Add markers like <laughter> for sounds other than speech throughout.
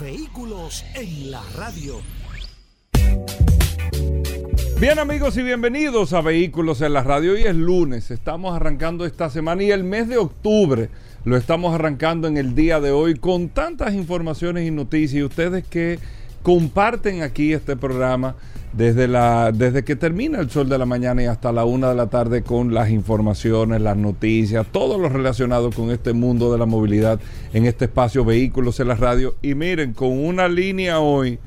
Vehículos en la radio. Bien amigos y bienvenidos a Vehículos en la Radio. Hoy es lunes, estamos arrancando esta semana y el mes de octubre lo estamos arrancando en el día de hoy con tantas informaciones y noticias y ustedes que comparten aquí este programa desde, la, desde que termina el sol de la mañana y hasta la una de la tarde con las informaciones, las noticias, todo lo relacionado con este mundo de la movilidad en este espacio Vehículos en la Radio. Y miren, con una línea hoy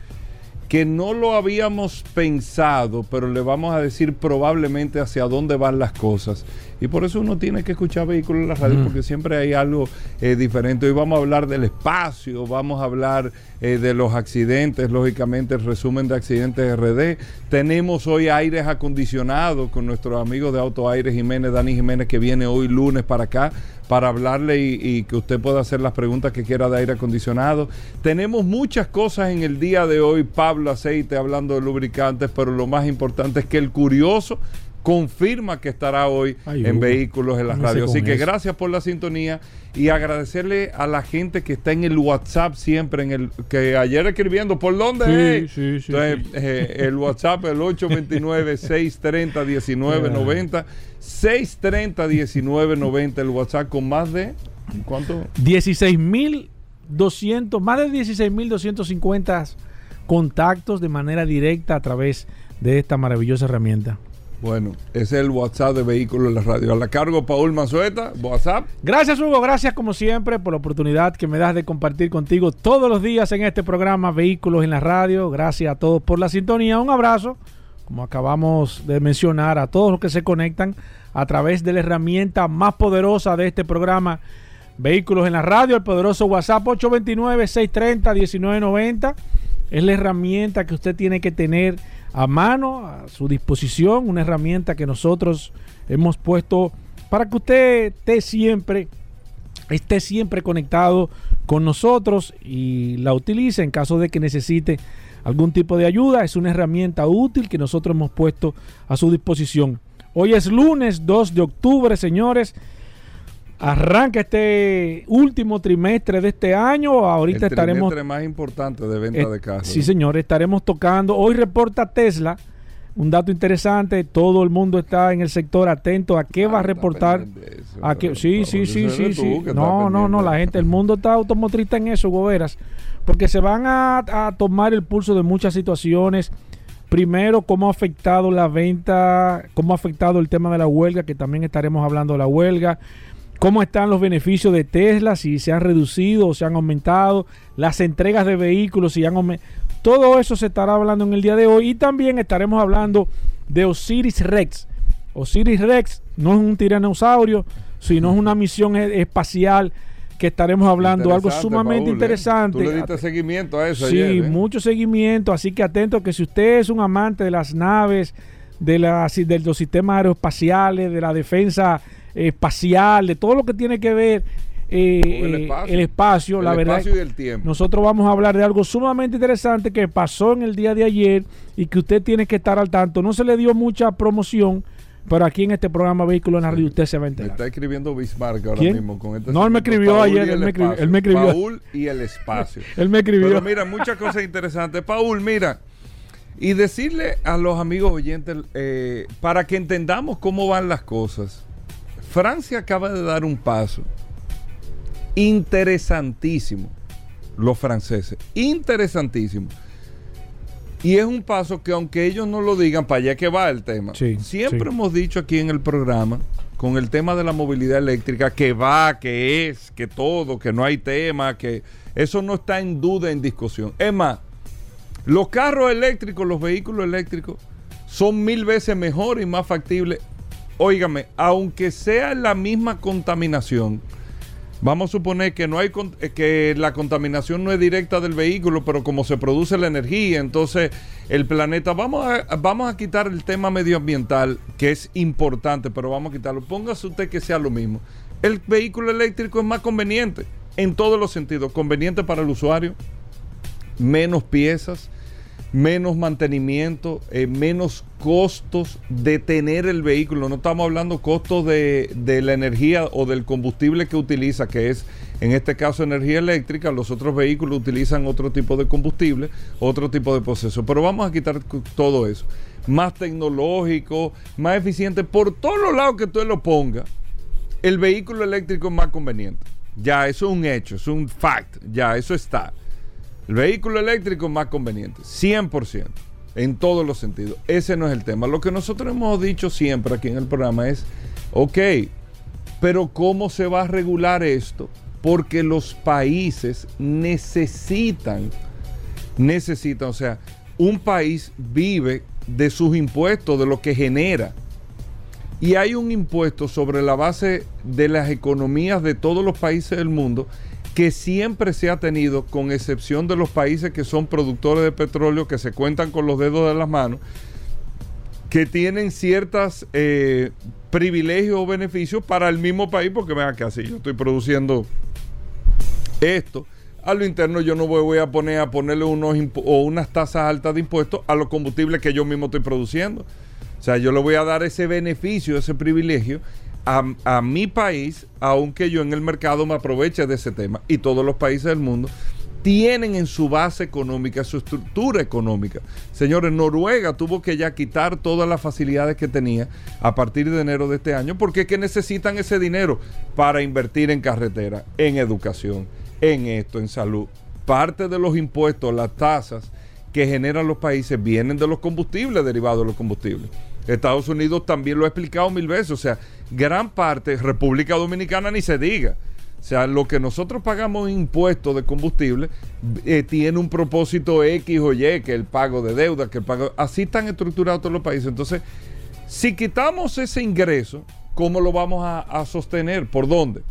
que no lo habíamos pensado, pero le vamos a decir probablemente hacia dónde van las cosas. Y por eso uno tiene que escuchar vehículos en la radio, porque siempre hay algo eh, diferente. Hoy vamos a hablar del espacio, vamos a hablar eh, de los accidentes, lógicamente el resumen de accidentes RD. Tenemos hoy aires acondicionados con nuestro amigo de Auto Aires Jiménez, Dani Jiménez, que viene hoy lunes para acá para hablarle y, y, que usted pueda hacer las preguntas que quiera de aire acondicionado. Tenemos muchas cosas en el día de hoy, Pablo Aceite hablando de lubricantes, pero lo más importante es que el curioso confirma que estará hoy Ay, en Vehículos en la Radio. Así que eso. gracias por la sintonía y agradecerle a la gente que está en el WhatsApp siempre, en el que ayer escribiendo, ¿por dónde? Sí, sí, sí, Entonces, eh, el WhatsApp, el 829-630-1990. 630-1990, el WhatsApp con más de, ¿cuánto? 16.200, más de 16.250 contactos de manera directa a través de esta maravillosa herramienta. Bueno, es el WhatsApp de Vehículos en la Radio. A la cargo, Paul Manzueta, WhatsApp. Gracias, Hugo. Gracias, como siempre, por la oportunidad que me das de compartir contigo todos los días en este programa Vehículos en la Radio. Gracias a todos por la sintonía. Un abrazo, como acabamos de mencionar, a todos los que se conectan a través de la herramienta más poderosa de este programa Vehículos en la Radio, el poderoso WhatsApp 829-630-1990. Es la herramienta que usted tiene que tener a mano, a su disposición, una herramienta que nosotros hemos puesto para que usted esté siempre, esté siempre conectado con nosotros y la utilice en caso de que necesite algún tipo de ayuda. Es una herramienta útil que nosotros hemos puesto a su disposición. Hoy es lunes 2 de octubre, señores. Arranca este último trimestre de este año. Ahorita el estaremos. El más importante de venta eh, de carros. Sí, señor. Estaremos tocando. Hoy reporta Tesla. Un dato interesante. Todo el mundo está en el sector atento a qué ah, va a reportar. Eso, a qué, sí, sí, sí, sí, sí. No, no, no. La gente, el mundo está automotrista en eso, goberas. Porque se van a, a tomar el pulso de muchas situaciones. Primero, cómo ha afectado la venta, cómo ha afectado el tema de la huelga, que también estaremos hablando de la huelga cómo están los beneficios de Tesla, si se han reducido o se han aumentado, las entregas de vehículos, si han aumentado. Todo eso se estará hablando en el día de hoy y también estaremos hablando de Osiris Rex. Osiris Rex no es un tiranosaurio, sino es una misión espacial que estaremos hablando, algo sumamente Paul, interesante. ¿eh? Tú le diste seguimiento a eso Sí, ayer, ¿eh? mucho seguimiento, así que atento que si usted es un amante de las naves, de, la, de los sistemas aeroespaciales, de la defensa espacial, de todo lo que tiene que ver eh, el espacio, el espacio el la verdad. Espacio y el tiempo. Nosotros vamos a hablar de algo sumamente interesante que pasó en el día de ayer y que usted tiene que estar al tanto. No se le dio mucha promoción, pero aquí en este programa Vehículo en la usted se va a enterar. Me está escribiendo Bismarck ahora ¿Quién? mismo con este No, él me escribió ayer, él me escribió, él me escribió. Paul y el espacio. <laughs> él me escribió. Pero mira, muchas cosas interesantes. Paul, mira, y decirle a los amigos oyentes, eh, para que entendamos cómo van las cosas, Francia acaba de dar un paso interesantísimo, los franceses, interesantísimo. Y es un paso que aunque ellos no lo digan, para allá que va el tema. Sí, Siempre sí. hemos dicho aquí en el programa, con el tema de la movilidad eléctrica, que va, que es, que todo, que no hay tema, que eso no está en duda, en discusión. Es más, los carros eléctricos, los vehículos eléctricos, son mil veces mejor y más factibles. Óigame, aunque sea la misma contaminación, Vamos a suponer que no hay eh, que la contaminación no es directa del vehículo, pero como se produce la energía, entonces el planeta vamos a vamos a quitar el tema medioambiental que es importante, pero vamos a quitarlo. Póngase usted que sea lo mismo. El vehículo eléctrico es más conveniente en todos los sentidos, conveniente para el usuario, menos piezas, menos mantenimiento, eh, menos costos de tener el vehículo. No estamos hablando costos de, de, la energía o del combustible que utiliza, que es en este caso energía eléctrica. Los otros vehículos utilizan otro tipo de combustible, otro tipo de proceso. Pero vamos a quitar todo eso. Más tecnológico, más eficiente. Por todos los lados que usted lo ponga, el vehículo eléctrico es más conveniente. Ya, eso es un hecho, es un fact. Ya, eso está. El vehículo eléctrico más conveniente, 100%, en todos los sentidos. Ese no es el tema. Lo que nosotros hemos dicho siempre aquí en el programa es, ok, pero ¿cómo se va a regular esto? Porque los países necesitan, necesitan, o sea, un país vive de sus impuestos, de lo que genera. Y hay un impuesto sobre la base de las economías de todos los países del mundo que siempre se ha tenido, con excepción de los países que son productores de petróleo, que se cuentan con los dedos de las manos, que tienen ciertos eh, privilegios o beneficios para el mismo país, porque vean que así yo estoy produciendo esto. A lo interno yo no voy a poner a ponerle unos o unas tasas altas de impuestos a los combustibles que yo mismo estoy produciendo. O sea, yo le voy a dar ese beneficio, ese privilegio a, mi país, aunque yo en el mercado me aproveche de ese tema, y todos los países del mundo, tienen en su base económica, su estructura económica. Señores, Noruega tuvo que ya quitar todas las facilidades que tenía a partir de enero de este año, porque es que necesitan ese dinero para invertir en carretera, en educación, en esto, en salud. Parte de los impuestos, las tasas que generan los países vienen de los combustibles, derivados de los combustibles. Estados Unidos también lo ha explicado mil veces, o sea, gran parte, República Dominicana ni se diga. O sea, lo que nosotros pagamos impuestos de combustible eh, tiene un propósito X o Y, que el pago de deuda, que el pago... Así están estructurados todos los países. Entonces, si quitamos ese ingreso, ¿cómo lo vamos a, sostener? ¿Por dónde?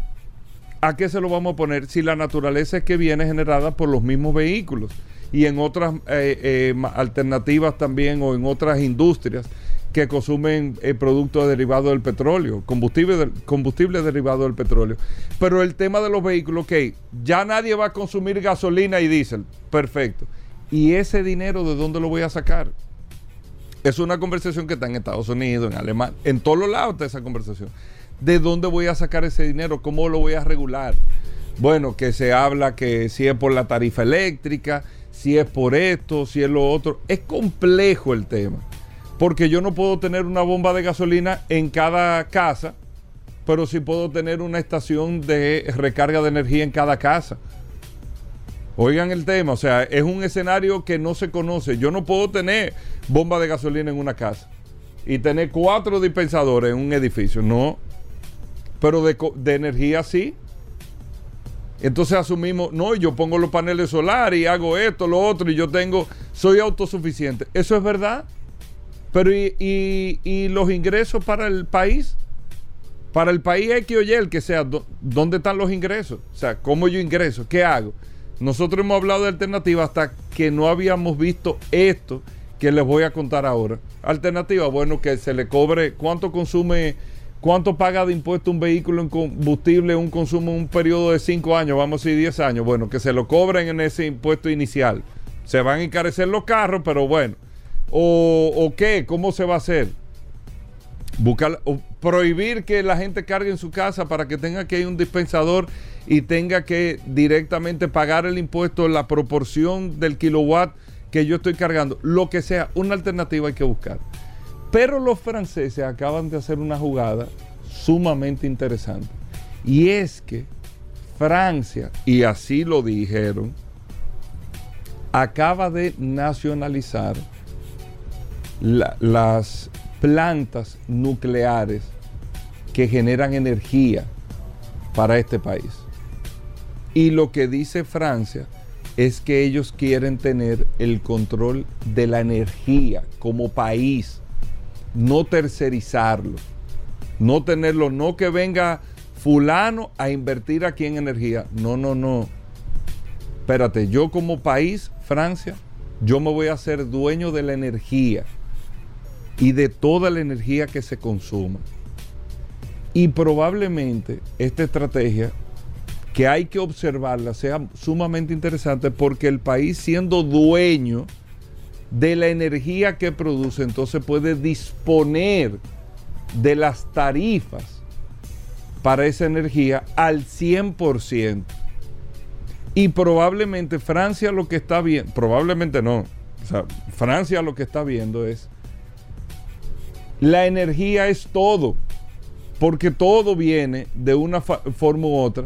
¿A qué se lo vamos a poner? Si la naturaleza es que viene generada por los mismos vehículos y en otras eh, eh, alternativas también o en otras industrias que consumen eh, productos derivados del petróleo, combustible, combustible derivado del petróleo. Pero el tema de los vehículos, ok, ya nadie va a consumir gasolina y diésel, perfecto. ¿Y ese dinero de dónde lo voy a sacar? Es una conversación que está en Estados Unidos, en Alemania, en todos los lados está esa conversación. ¿De dónde voy a sacar ese dinero? ¿Cómo lo voy a regular? Bueno, que se habla que si es por la tarifa eléctrica, si es por esto, si es lo otro. Es complejo el tema porque yo no puedo tener una bomba de gasolina en cada casa, pero sí puedo tener una estación de recarga de energía en cada casa. Oigan el tema, o sea, es un escenario que no se conoce. Yo no puedo tener bomba de gasolina en una casa y tener cuatro dispensadores en un edificio, no. Pero de, de energía sí. Entonces asumimos, no, yo pongo los paneles solares y hago esto, lo otro, y yo tengo, soy autosuficiente. ¿Eso es verdad? Pero y, los ingresos para el país? Para el país X o Y, el que sea, ¿dónde están los ingresos? O sea, ¿cómo yo ingreso? ¿Qué hago? Nosotros hemos hablado de alternativas hasta que no habíamos visto esto que les voy a contar ahora. Alternativa, bueno, que se le cobre cuánto consume, cuánto paga de impuesto un vehículo en combustible, un consumo en un periodo de 5 años, vamos a decir 10 años. Bueno, que se lo cobren en ese impuesto inicial. Se van a encarecer los carros, pero bueno, ¿O, qué? ¿Cómo se va a hacer? Buscar, prohibir que la gente cargue en su casa para que tenga que ir un dispensador y tenga que directamente pagar el impuesto, la proporción del kilowatt que yo estoy cargando. Lo que sea, una alternativa hay que buscar. Pero los franceses acaban de hacer una jugada sumamente interesante. Y es que Francia, y así lo dijeron, acaba de nacionalizar las plantas nucleares que generan energía para este país. Y lo que dice Francia es que ellos quieren tener el control de la energía como país, no tercerizarlo, no tenerlo, no que venga fulano a invertir aquí en energía. No, no, no. Espérate, yo como país, Francia, yo me voy a hacer dueño de la energía y de toda la energía que se consuma. Y probablemente esta estrategia, que hay que observarla, sea sumamente interesante porque el país siendo dueño de la energía que produce, entonces puede disponer de las tarifas para esa energía al 100%. Y probablemente Francia lo que está viendo, probablemente no, Francia lo que está viendo es, la energía es todo porque todo viene de una forma u otra,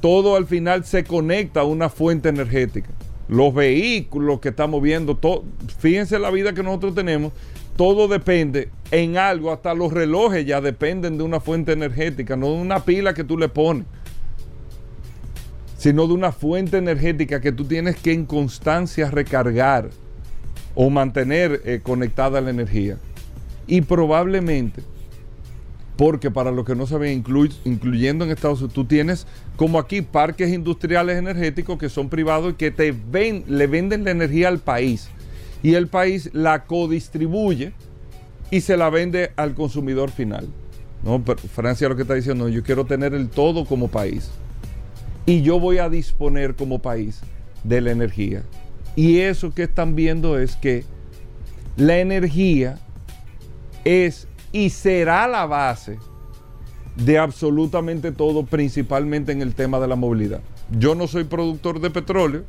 todo al final se conecta a una fuente energética. Los vehículos que estamos viendo, todo, fíjense la vida que nosotros tenemos, todo depende en algo, hasta los relojes ya dependen de una fuente energética, no de una pila que tú le pones, sino de una fuente energética que tú tienes que en constancia recargar o mantener eh, conectada la energía. Y probablemente porque para los que no saben, incluyendo en Estados Unidos, tú tienes como aquí parques industriales energéticos que son privados y que te ven, le venden la energía al país. Y el país la codistribuye y se la vende al consumidor final. ¿no? Francia lo que está diciendo, yo quiero tener el todo como país. Y yo voy a disponer como país de la energía. Y eso que están viendo es que la energía es y será la base de absolutamente todo, principalmente en el tema de la movilidad. Yo no soy productor de petróleo,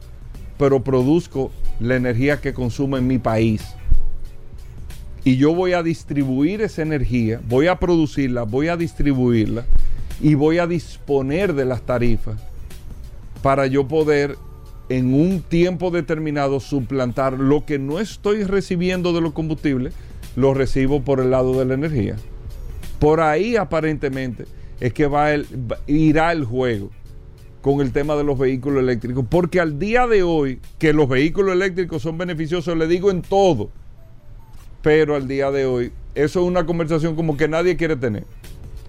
pero produzco la energía que consumo en mi país. Y yo voy a distribuir esa energía, voy a producirla, voy a distribuirla y voy a disponer de las tarifas para yo poder en un tiempo determinado suplantar lo que no estoy recibiendo de los combustibles lo recibo por el lado de la energía. Por ahí aparentemente es que va el, irá el juego con el tema de los vehículos eléctricos. Porque al día de hoy, que los vehículos eléctricos son beneficiosos, le digo en todo. Pero al día de hoy, eso es una conversación como que nadie quiere tener.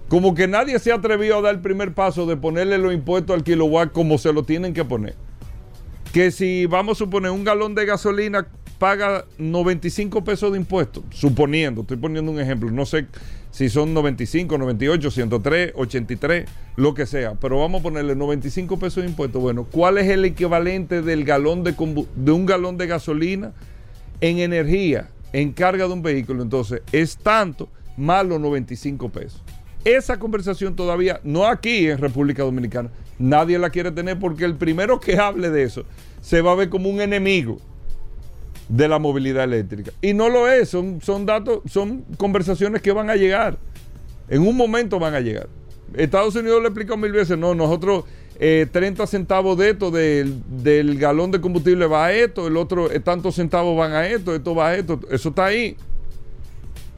Como que nadie se ha atrevido a dar el primer paso de ponerle los impuestos al kilowatt como se lo tienen que poner. Que si vamos a suponer un galón de gasolina paga 95 pesos de impuestos, suponiendo, estoy poniendo un ejemplo, no sé si son 95, 98, 103, 83, lo que sea, pero vamos a ponerle 95 pesos de impuestos. Bueno, ¿cuál es el equivalente del galón de, de un galón de gasolina en energía, en carga de un vehículo? Entonces, es tanto más los 95 pesos. Esa conversación todavía, no aquí en República Dominicana, nadie la quiere tener porque el primero que hable de eso se va a ver como un enemigo de la movilidad eléctrica. Y no lo es, son, son datos, son conversaciones que van a llegar. En un momento van a llegar. Estados Unidos le explicado mil veces, no, nosotros 30 eh, centavos de esto, del, galón de combustible va a esto, el otro, eh, tantos centavos van a esto, esto va a esto, eso está ahí.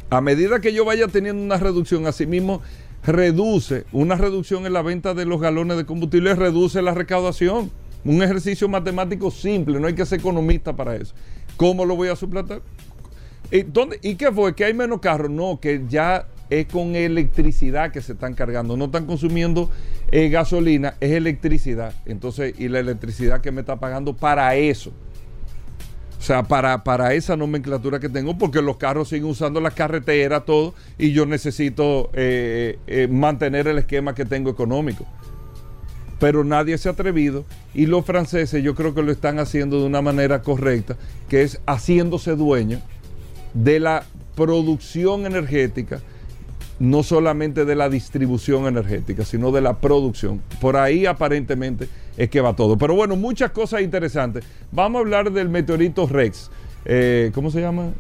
A medida que yo vaya teniendo una reducción, así mismo reduce, una reducción en la venta de los galones de combustible, reduce la recaudación. Un ejercicio matemático simple, no hay que ser economista para eso. ¿Cómo lo voy a suplantar? ¿Y, dónde, ¿Y qué fue? ¿Que hay menos carros? No, que ya es con electricidad que se están cargando. No están consumiendo eh, gasolina, es electricidad. Entonces, y la electricidad que me está pagando para eso. O sea, para, para esa nomenclatura que tengo, porque los carros siguen usando la carretera, todo, y yo necesito eh, eh, mantener el esquema que tengo económico pero nadie se ha atrevido y los franceses yo creo que lo están haciendo de una manera correcta, que es haciéndose dueño de la producción energética, no solamente de la distribución energética, sino de la producción. Por ahí aparentemente es que va todo. Pero bueno, muchas cosas interesantes. Vamos a hablar del meteorito Rex. Eh, ¿Cómo se llama?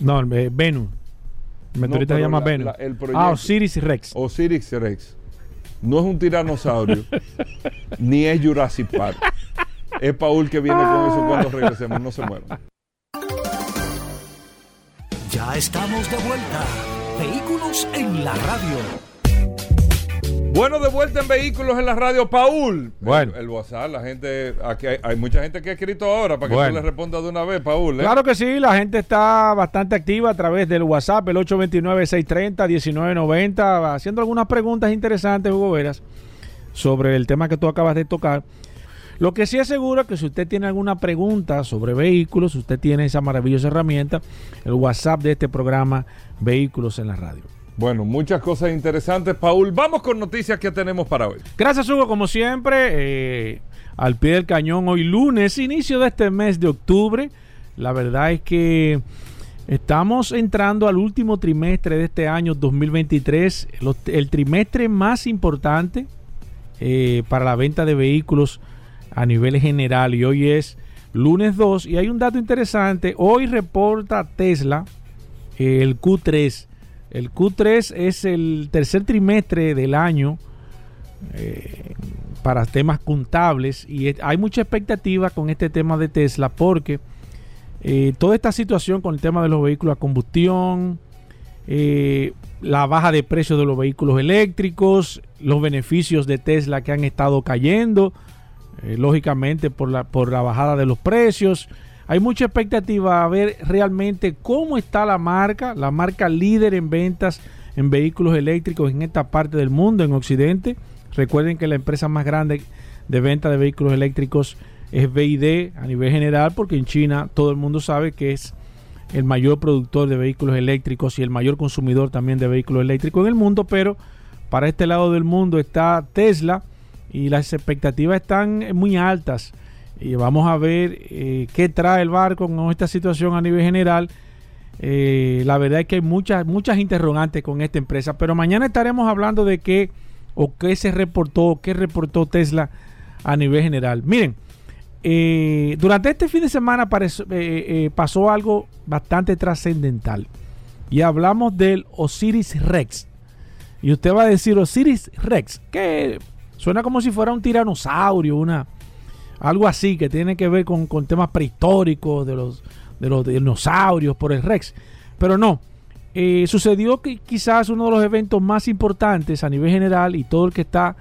No, eh, Venus. El meteorito se llama Venus. ah, Osiris Rex. Osiris Rex no es un tiranosaurio, <laughs> ni es Jurassic Park. Es Paul que viene con eso cuando regresemos, no se muevan. Ya estamos de vuelta. Vehículos en la radio. Bueno, de vuelta en vehículos en la radio, Paul. Bueno. El, WhatsApp, la gente, aquí hay, mucha gente que ha escrito ahora para que tú le respondas de una vez, Paul. ¿eh? Claro que sí, la gente está bastante activa a través del WhatsApp, el 829-630-1990, haciendo algunas preguntas interesantes, Hugo Veras, sobre el tema que tú acabas de tocar. Lo que sí aseguro es que si usted tiene alguna pregunta sobre vehículos, usted tiene esa maravillosa herramienta, el WhatsApp de este programa, Vehículos en la Radio. Bueno, muchas cosas interesantes, Paul. Vamos con noticias que tenemos para hoy. Gracias, Hugo, como siempre. Eh, al pie del cañón, hoy lunes, inicio de este mes de octubre. La verdad es que estamos entrando al último trimestre de este año 2023, el trimestre más importante eh, para la venta de vehículos a nivel general. Y hoy es lunes 2. Y hay un dato interesante. Hoy reporta Tesla el Q3 el Q3 es el tercer trimestre del año eh, para temas contables y hay mucha expectativa con este tema de Tesla porque eh, toda esta situación con el tema de los vehículos a combustión, eh, la baja de precios de los vehículos eléctricos, los beneficios de Tesla que han estado cayendo, lógicamente por la, por la bajada de los precios hay mucha expectativa a ver realmente cómo está la marca, la marca líder en ventas en vehículos eléctricos en esta parte del mundo, en Occidente. Recuerden que la empresa más grande de venta de vehículos eléctricos es BID a nivel general, porque en China todo el mundo sabe que es el mayor productor de vehículos eléctricos y el mayor consumidor también de vehículos eléctricos en el mundo, pero para este lado del mundo está Tesla y las expectativas están muy altas y vamos a ver eh, qué trae el barco con esta situación a nivel general. Eh, la verdad es que hay muchas, muchas interrogantes con esta empresa, pero mañana estaremos hablando de qué o qué se reportó, qué reportó Tesla a nivel general. Miren, eh, durante este fin de semana pasó algo bastante trascendental y hablamos del Osiris Rex. Y usted va a decir Osiris Rex, que suena como si fuera un tiranosaurio, una, algo así que tiene que ver con, temas prehistóricos de los, de los dinosaurios por el Rex. Pero no, eh, sucedió que quizás uno de los eventos más importantes a nivel general y todo el que está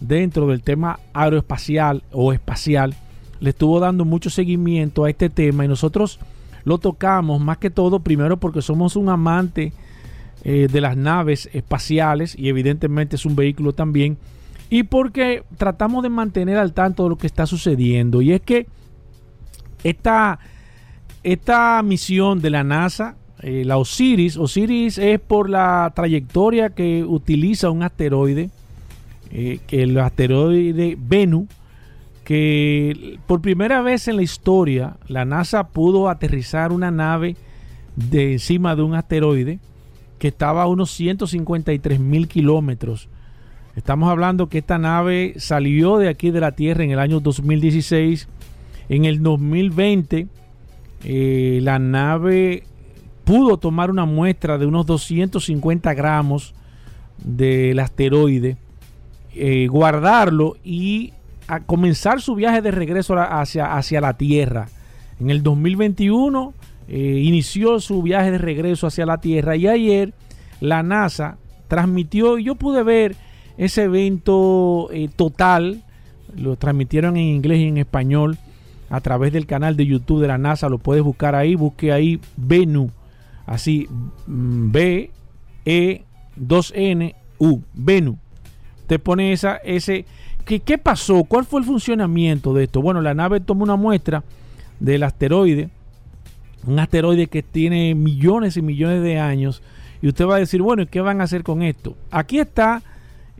dentro del tema aeroespacial o espacial le estuvo dando mucho seguimiento a este tema y nosotros lo tocamos más que todo primero porque somos un amante eh, de las naves espaciales y evidentemente es un vehículo también y porque tratamos de mantener al tanto de lo que está sucediendo. Y es que esta, esta misión de la NASA, eh, la Osiris, Osiris es por la trayectoria que utiliza un asteroide, eh, que el asteroide Venus, que por primera vez en la historia la NASA pudo aterrizar una nave de encima de un asteroide que estaba a unos 153 mil kilómetros Estamos hablando que esta nave salió de aquí de la Tierra en el año 2016. En el 2020 eh, la nave pudo tomar una muestra de unos 250 gramos del asteroide, eh, guardarlo y a comenzar su viaje de regreso hacia, hacia la Tierra. En el 2021 eh, inició su viaje de regreso hacia la Tierra y ayer la NASA transmitió, y yo pude ver ese evento eh, total lo transmitieron en inglés y en español a través del canal de YouTube de la NASA. Lo puedes buscar ahí. Busque ahí Venu. Así, mm, B, E, 2 N, U. Venu. Te pone esa, ese. ¿qué, ¿Qué pasó? ¿Cuál fue el funcionamiento de esto? Bueno, la nave tomó una muestra del asteroide. Un asteroide que tiene millones y millones de años. Y usted va a decir, bueno, ¿y qué van a hacer con esto? Aquí está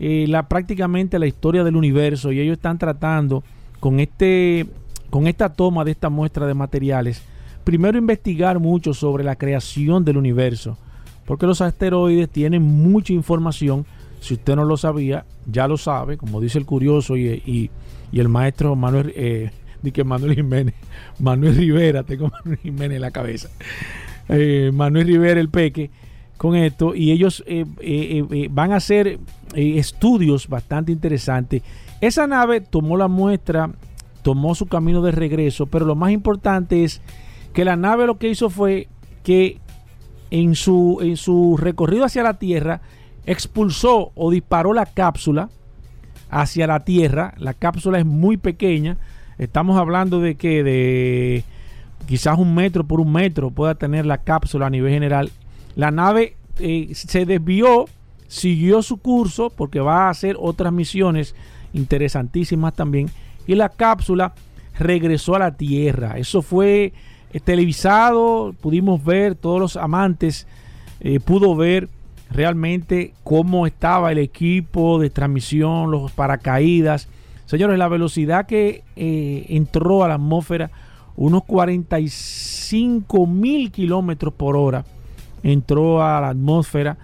eh, la, prácticamente la historia del universo y ellos están tratando con, este, con esta toma de esta muestra de materiales, primero investigar mucho sobre la creación del universo, porque los asteroides tienen mucha información, si usted no lo sabía, ya lo sabe, como dice el curioso y, el maestro Manuel, eh, que Manuel Jiménez, <laughs> Manuel Rivera, tengo Manuel Jiménez en la cabeza, eh, Manuel Rivera el Peque, con esto y ellos eh, eh, eh, van a hacer estudios bastante interesantes. Esa nave tomó la muestra, tomó su camino de regreso, pero lo más importante es que la nave lo que hizo fue que en su, en su recorrido hacia la Tierra expulsó o disparó la cápsula, hacia la Tierra. La cápsula es muy pequeña. Estamos hablando de que de quizás un metro por un metro pueda tener la cápsula a nivel general. La nave eh, se desvió, siguió su curso porque va a hacer otras misiones interesantísimas también. Y la cápsula regresó a la Tierra. Eso fue eh, televisado, pudimos ver, todos los amantes eh, pudo ver realmente cómo estaba el equipo de transmisión, los paracaídas. Señores, la velocidad que entró a la atmósfera, unos 45 mil kilómetros por hora, entró a la atmósfera.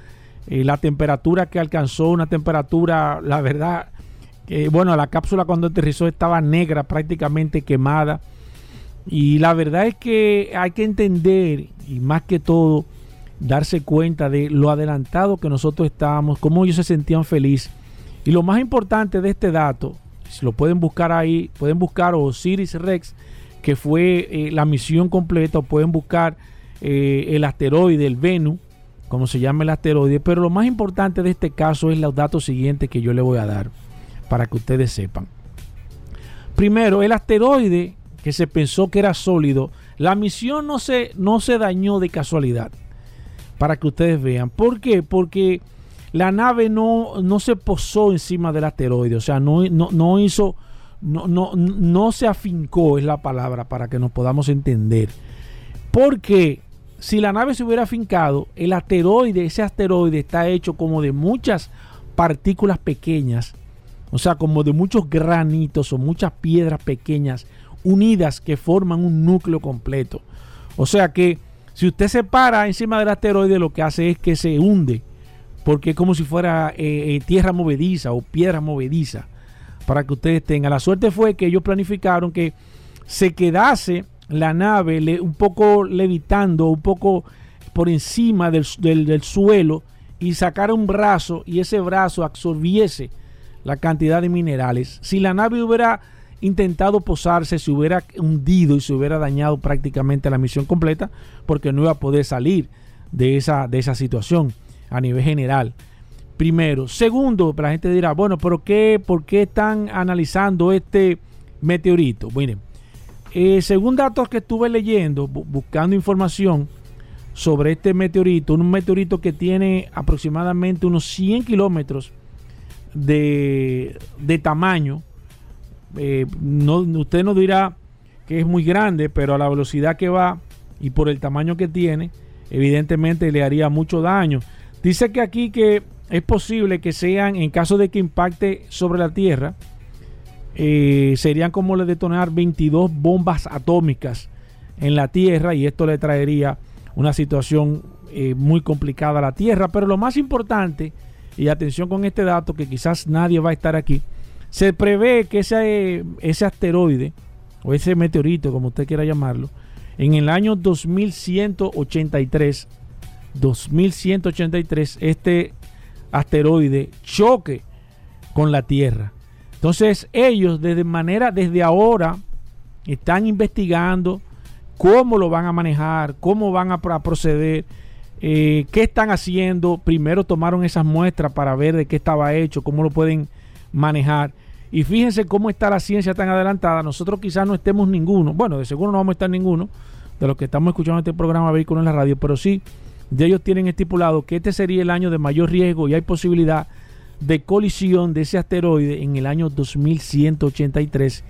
la temperatura que alcanzó, una temperatura, la verdad, bueno, la cápsula cuando aterrizó estaba negra, prácticamente quemada. Y la verdad es que hay que entender, y más que todo, darse cuenta de lo adelantado que nosotros estábamos, cómo ellos se sentían felices. Y lo más importante de este dato, si lo pueden buscar ahí, pueden buscar Osiris Rex, que fue eh, la misión completa, o pueden buscar eh, el asteroide, el Venus, como se llama el asteroide. Pero lo más importante de este caso es los datos siguientes que yo le voy a dar, para que ustedes sepan. Primero, el asteroide que se pensó que era sólido, la misión no se, no se dañó de casualidad. Para que ustedes vean. ¿Por qué? Porque la nave no, no se posó encima del asteroide. O sea, no, no, hizo. No, no, no se afincó, es la palabra, para que nos podamos entender. Porque si la nave se hubiera afincado, el asteroide, ese asteroide está hecho como de muchas partículas pequeñas, o sea, como de muchos granitos o muchas piedras pequeñas unidas que forman un núcleo completo. O sea que si usted se para encima del asteroide, lo que hace es que se hunde, porque es como si fuera eh, eh, tierra movediza o piedra movediza, para que ustedes tengan. La suerte fue que ellos planificaron que se quedase la nave un poco levitando, un poco por encima del, del suelo y sacara un brazo y ese brazo absorbiese la cantidad de minerales. Si la nave hubiera intentado posarse, se hubiera hundido y se hubiera dañado prácticamente la misión completa porque no iba a poder salir de esa, de esa situación a nivel general. Primero. Segundo, la gente dirá, bueno, pero qué, ¿por qué están analizando este meteorito? Miren, eh, según datos que estuve leyendo, buscando información sobre este meteorito, un meteorito que tiene aproximadamente unos 100 kilómetros de, de tamaño, eh, no, usted nos dirá que es muy grande, pero a la velocidad que va y por el tamaño que tiene, evidentemente le haría mucho daño. Dice que aquí que es posible que sean, en caso de que impacte sobre la Tierra, eh, serían como le detonar 22 bombas atómicas en la Tierra y esto le traería una situación eh, muy complicada a la Tierra. Pero lo más importante, y atención con este dato que quizás nadie va a estar aquí, se prevé que ese, ese asteroide, o ese meteorito, como usted quiera llamarlo, en el año 2183, 2183, este asteroide choque con la Tierra. Entonces ellos desde manera, desde ahora, están investigando cómo lo van a manejar, cómo van a proceder, eh, qué están haciendo. Primero tomaron esas muestras para ver de qué estaba hecho, cómo lo pueden manejar. Y fíjense cómo está la ciencia tan adelantada. Nosotros quizás no estemos ninguno, bueno, de seguro no vamos a estar ninguno de los que estamos escuchando este programa Vehículo en la radio, pero sí, de ellos tienen estipulado que este sería el año de mayor riesgo y hay posibilidad de colisión de ese asteroide en el año 2183.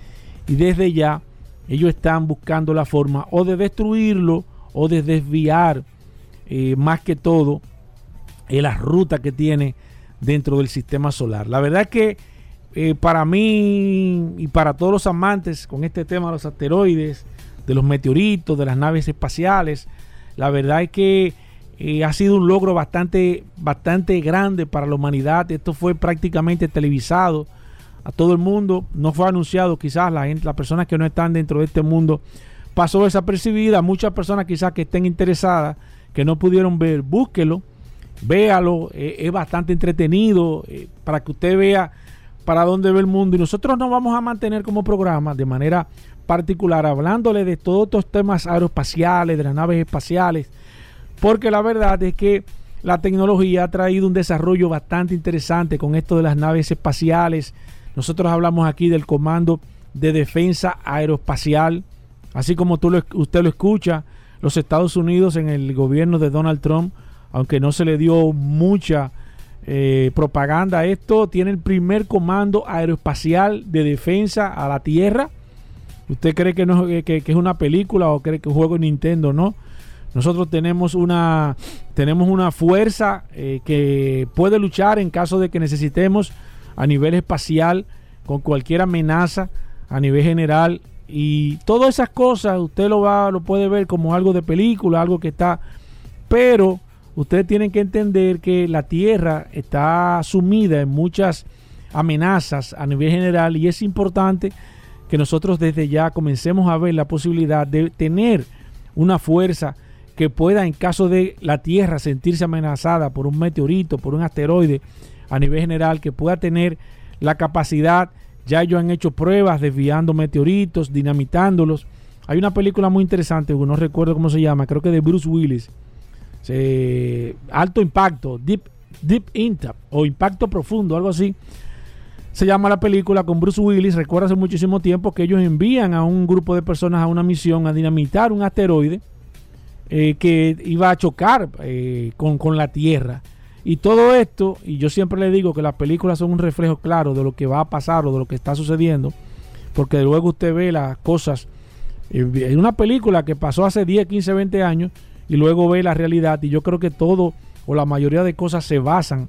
Y desde ya ellos están buscando la forma o de destruirlo o de desviar eh, más que todo eh, la ruta que tiene dentro del sistema solar. La verdad que eh, para mí y para todos los amantes con este tema de los asteroides, de los meteoritos, de las naves espaciales, la verdad es que eh, ha sido un logro bastante, bastante grande para la humanidad. Esto fue prácticamente televisado a todo el mundo. No fue anunciado, quizás la las personas que no están dentro de este mundo pasó desapercibida. Muchas personas quizás que estén interesadas, que no pudieron ver, búsquelo, véalo. Eh, es bastante entretenido para que usted vea para dónde ve el mundo. Y nosotros nos vamos a mantener como programa de manera particular hablándole de todos estos temas aeroespaciales, de las naves espaciales, porque la verdad es que la tecnología ha traído un desarrollo bastante interesante con esto de las naves espaciales, Nosotros hablamos aquí del Comando de Defensa Aeroespacial, así como tú usted lo escucha, los Estados Unidos en el gobierno de Donald Trump, aunque no se le dio mucha eh, propaganda a esto, tiene el primer comando aeroespacial de defensa a la Tierra. ¿Usted cree que, no, que, es una película o cree que es un juego de Nintendo? No. Nosotros tenemos una, tenemos una fuerza eh, que puede luchar en caso de que necesitemos a nivel espacial con cualquier amenaza a nivel general. Y todas esas cosas usted lo va lo puede ver como algo de película, algo que está pero ustedes tienen que entender que la Tierra está sumida en muchas amenazas a nivel general y es importante que nosotros desde ya comencemos a ver la posibilidad de tener una fuerza que pueda en caso de la Tierra sentirse amenazada por un meteorito, por un asteroide a nivel general, que pueda tener la capacidad ya ellos han hecho pruebas desviando meteoritos, dinamitándolos. Hay una película muy interesante, no recuerdo cómo se llama, creo que de Bruce Willis. alto impacto, Deep, Deep Impact o Impacto Profundo, algo así. Se llama la película con Bruce Willis. Recuerda hace muchísimo tiempo que ellos envían a un grupo de personas a una misión a dinamitar un asteroide eh, que iba a chocar eh, con, con la Tierra. Y todo esto, y yo siempre le digo que las películas son un reflejo claro de lo que va a pasar o de lo que está sucediendo, porque luego usted ve las cosas eh, en una película que pasó hace 10, 15, 20 años y luego ve la realidad y yo creo que todo o la mayoría de cosas se basan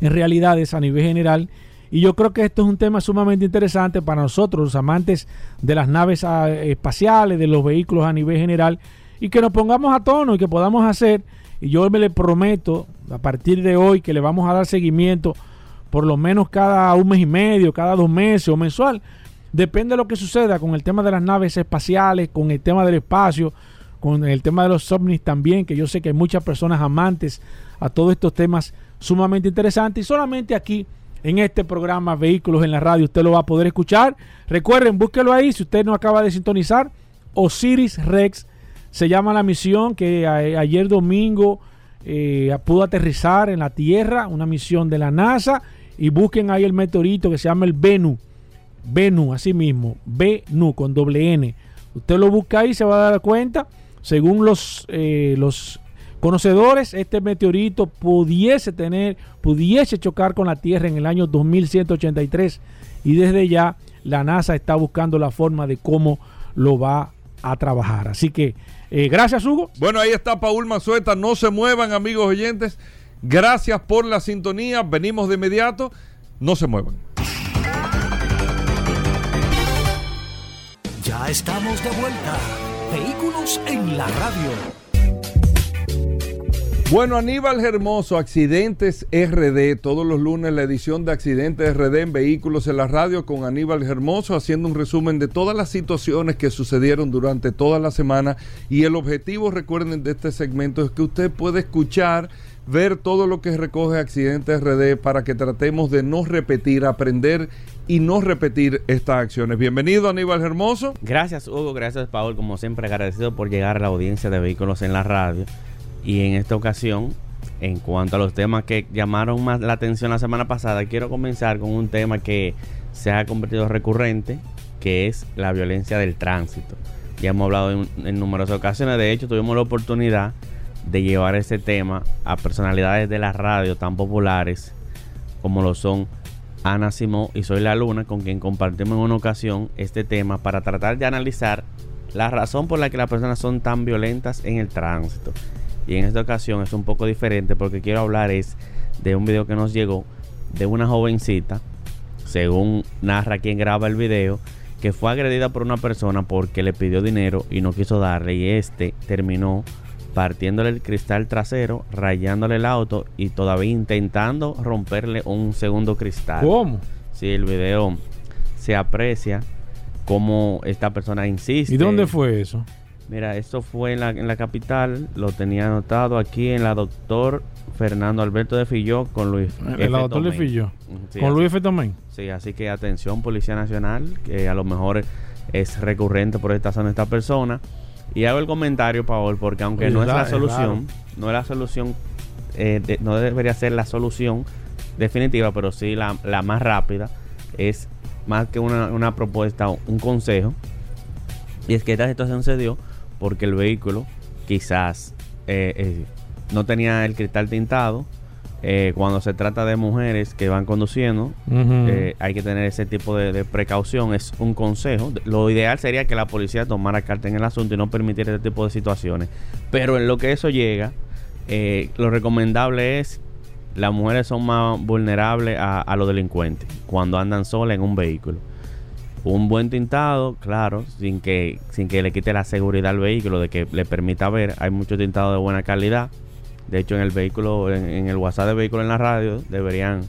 en realidades a nivel general y yo creo que esto es un tema sumamente interesante para nosotros, los amantes de las naves ah, espaciales, de los vehículos a nivel general, y que nos pongamos a tono y que podamos hacer y yo me le prometo a partir de hoy que le vamos a dar seguimiento por lo menos cada un mes y medio, cada dos meses o mensual. Depende de lo que suceda con el tema de las naves espaciales, con el tema del espacio, con el tema de los ovnis también, que yo sé que hay muchas personas amantes a todos estos temas sumamente interesantes. Y solamente aquí en este programa Vehículos en la Radio usted lo va a poder escuchar. Recuerden, búsquelo ahí si usted no acaba de sintonizar. Osiris Rex se llama la misión que ayer domingo eh, pudo aterrizar en la Tierra, una misión de la NASA. Y busquen ahí el meteorito que se llama el Venu. Venu, así mismo. Venu con doble N. Usted lo busca ahí y se va a dar cuenta. Según los, eh, los conocedores, este meteorito pudiese tener, pudiese chocar con la Tierra en el año 2183. Y desde ya la NASA está buscando la forma de cómo lo va a trabajar. Así que eh, gracias, Hugo. Bueno, ahí está Paul Mazueta. No se muevan, amigos oyentes. Gracias por la sintonía. Venimos de inmediato. No se muevan. Ya estamos de vuelta. Vehículos en la radio. Bueno, Aníbal Hermoso, Accidentes RD, todos los lunes la edición de Accidentes RD en Vehículos en la Radio con Aníbal Hermoso, haciendo un resumen de todas las situaciones que sucedieron durante toda la semana. Y el objetivo, recuerden, de este segmento es que usted puede escuchar, ver todo lo que recoge Accidentes RD para que tratemos de no repetir, aprender y no repetir estas acciones. Bienvenido Aníbal Hermoso. Gracias Hugo, gracias Paul, como siempre agradecido por llegar a la audiencia de Vehículos en la Radio. Y en esta ocasión, en cuanto a los temas que llamaron más la atención la semana pasada, quiero comenzar con un tema que se ha convertido recurrente, que es la violencia del tránsito. Ya hemos hablado en, numerosas ocasiones, de hecho tuvimos la oportunidad de llevar este tema a personalidades de la radio tan populares como lo son Ana Simó y Soy la Luna, con quien compartimos en una ocasión este tema para tratar de analizar la razón por la que las personas son tan violentas en el tránsito. Y en esta ocasión es un poco diferente porque quiero hablar es de un video que nos llegó de una jovencita, según narra quien graba el video, que fue agredida por una persona porque le pidió dinero y no quiso darle y este terminó partiéndole el cristal trasero, rayándole el auto y todavía intentando romperle un segundo cristal. ¿Cómo? Sí, el video se aprecia cómo esta persona insiste. ¿Y dónde fue eso? Mira, esto fue en la, en la capital, lo tenía anotado aquí en la doctor Fernando Alberto de Filló con Luis. En la doctor de Filló. con Luis F. Sí, así que atención Policía Nacional, que a lo mejor es recurrente por esta zona esta persona. Y hago el comentario, Paul, porque aunque no es la solución, no es la solución, eh, no debería ser la solución definitiva, pero sí la, la más rápida es más que una, una propuesta, un consejo. Y es que esta situación se dio porque el vehículo quizás eh, eh, no tenía el cristal tintado. Eh, cuando se trata de mujeres que van conduciendo, hay que tener ese tipo de, precaución. Es un consejo. Lo ideal sería que la policía tomara carta en el asunto y no permitiera este tipo de situaciones. Pero en lo que eso llega, lo recomendable es las mujeres son más vulnerables a, a los delincuentes cuando andan solas en un vehículo un buen tintado, claro, sin que, sin que le quite la seguridad al vehículo, de que le permita ver. Hay mucho tintado de buena calidad. De hecho, en el vehículo, en, el WhatsApp de vehículo en la radio, deberían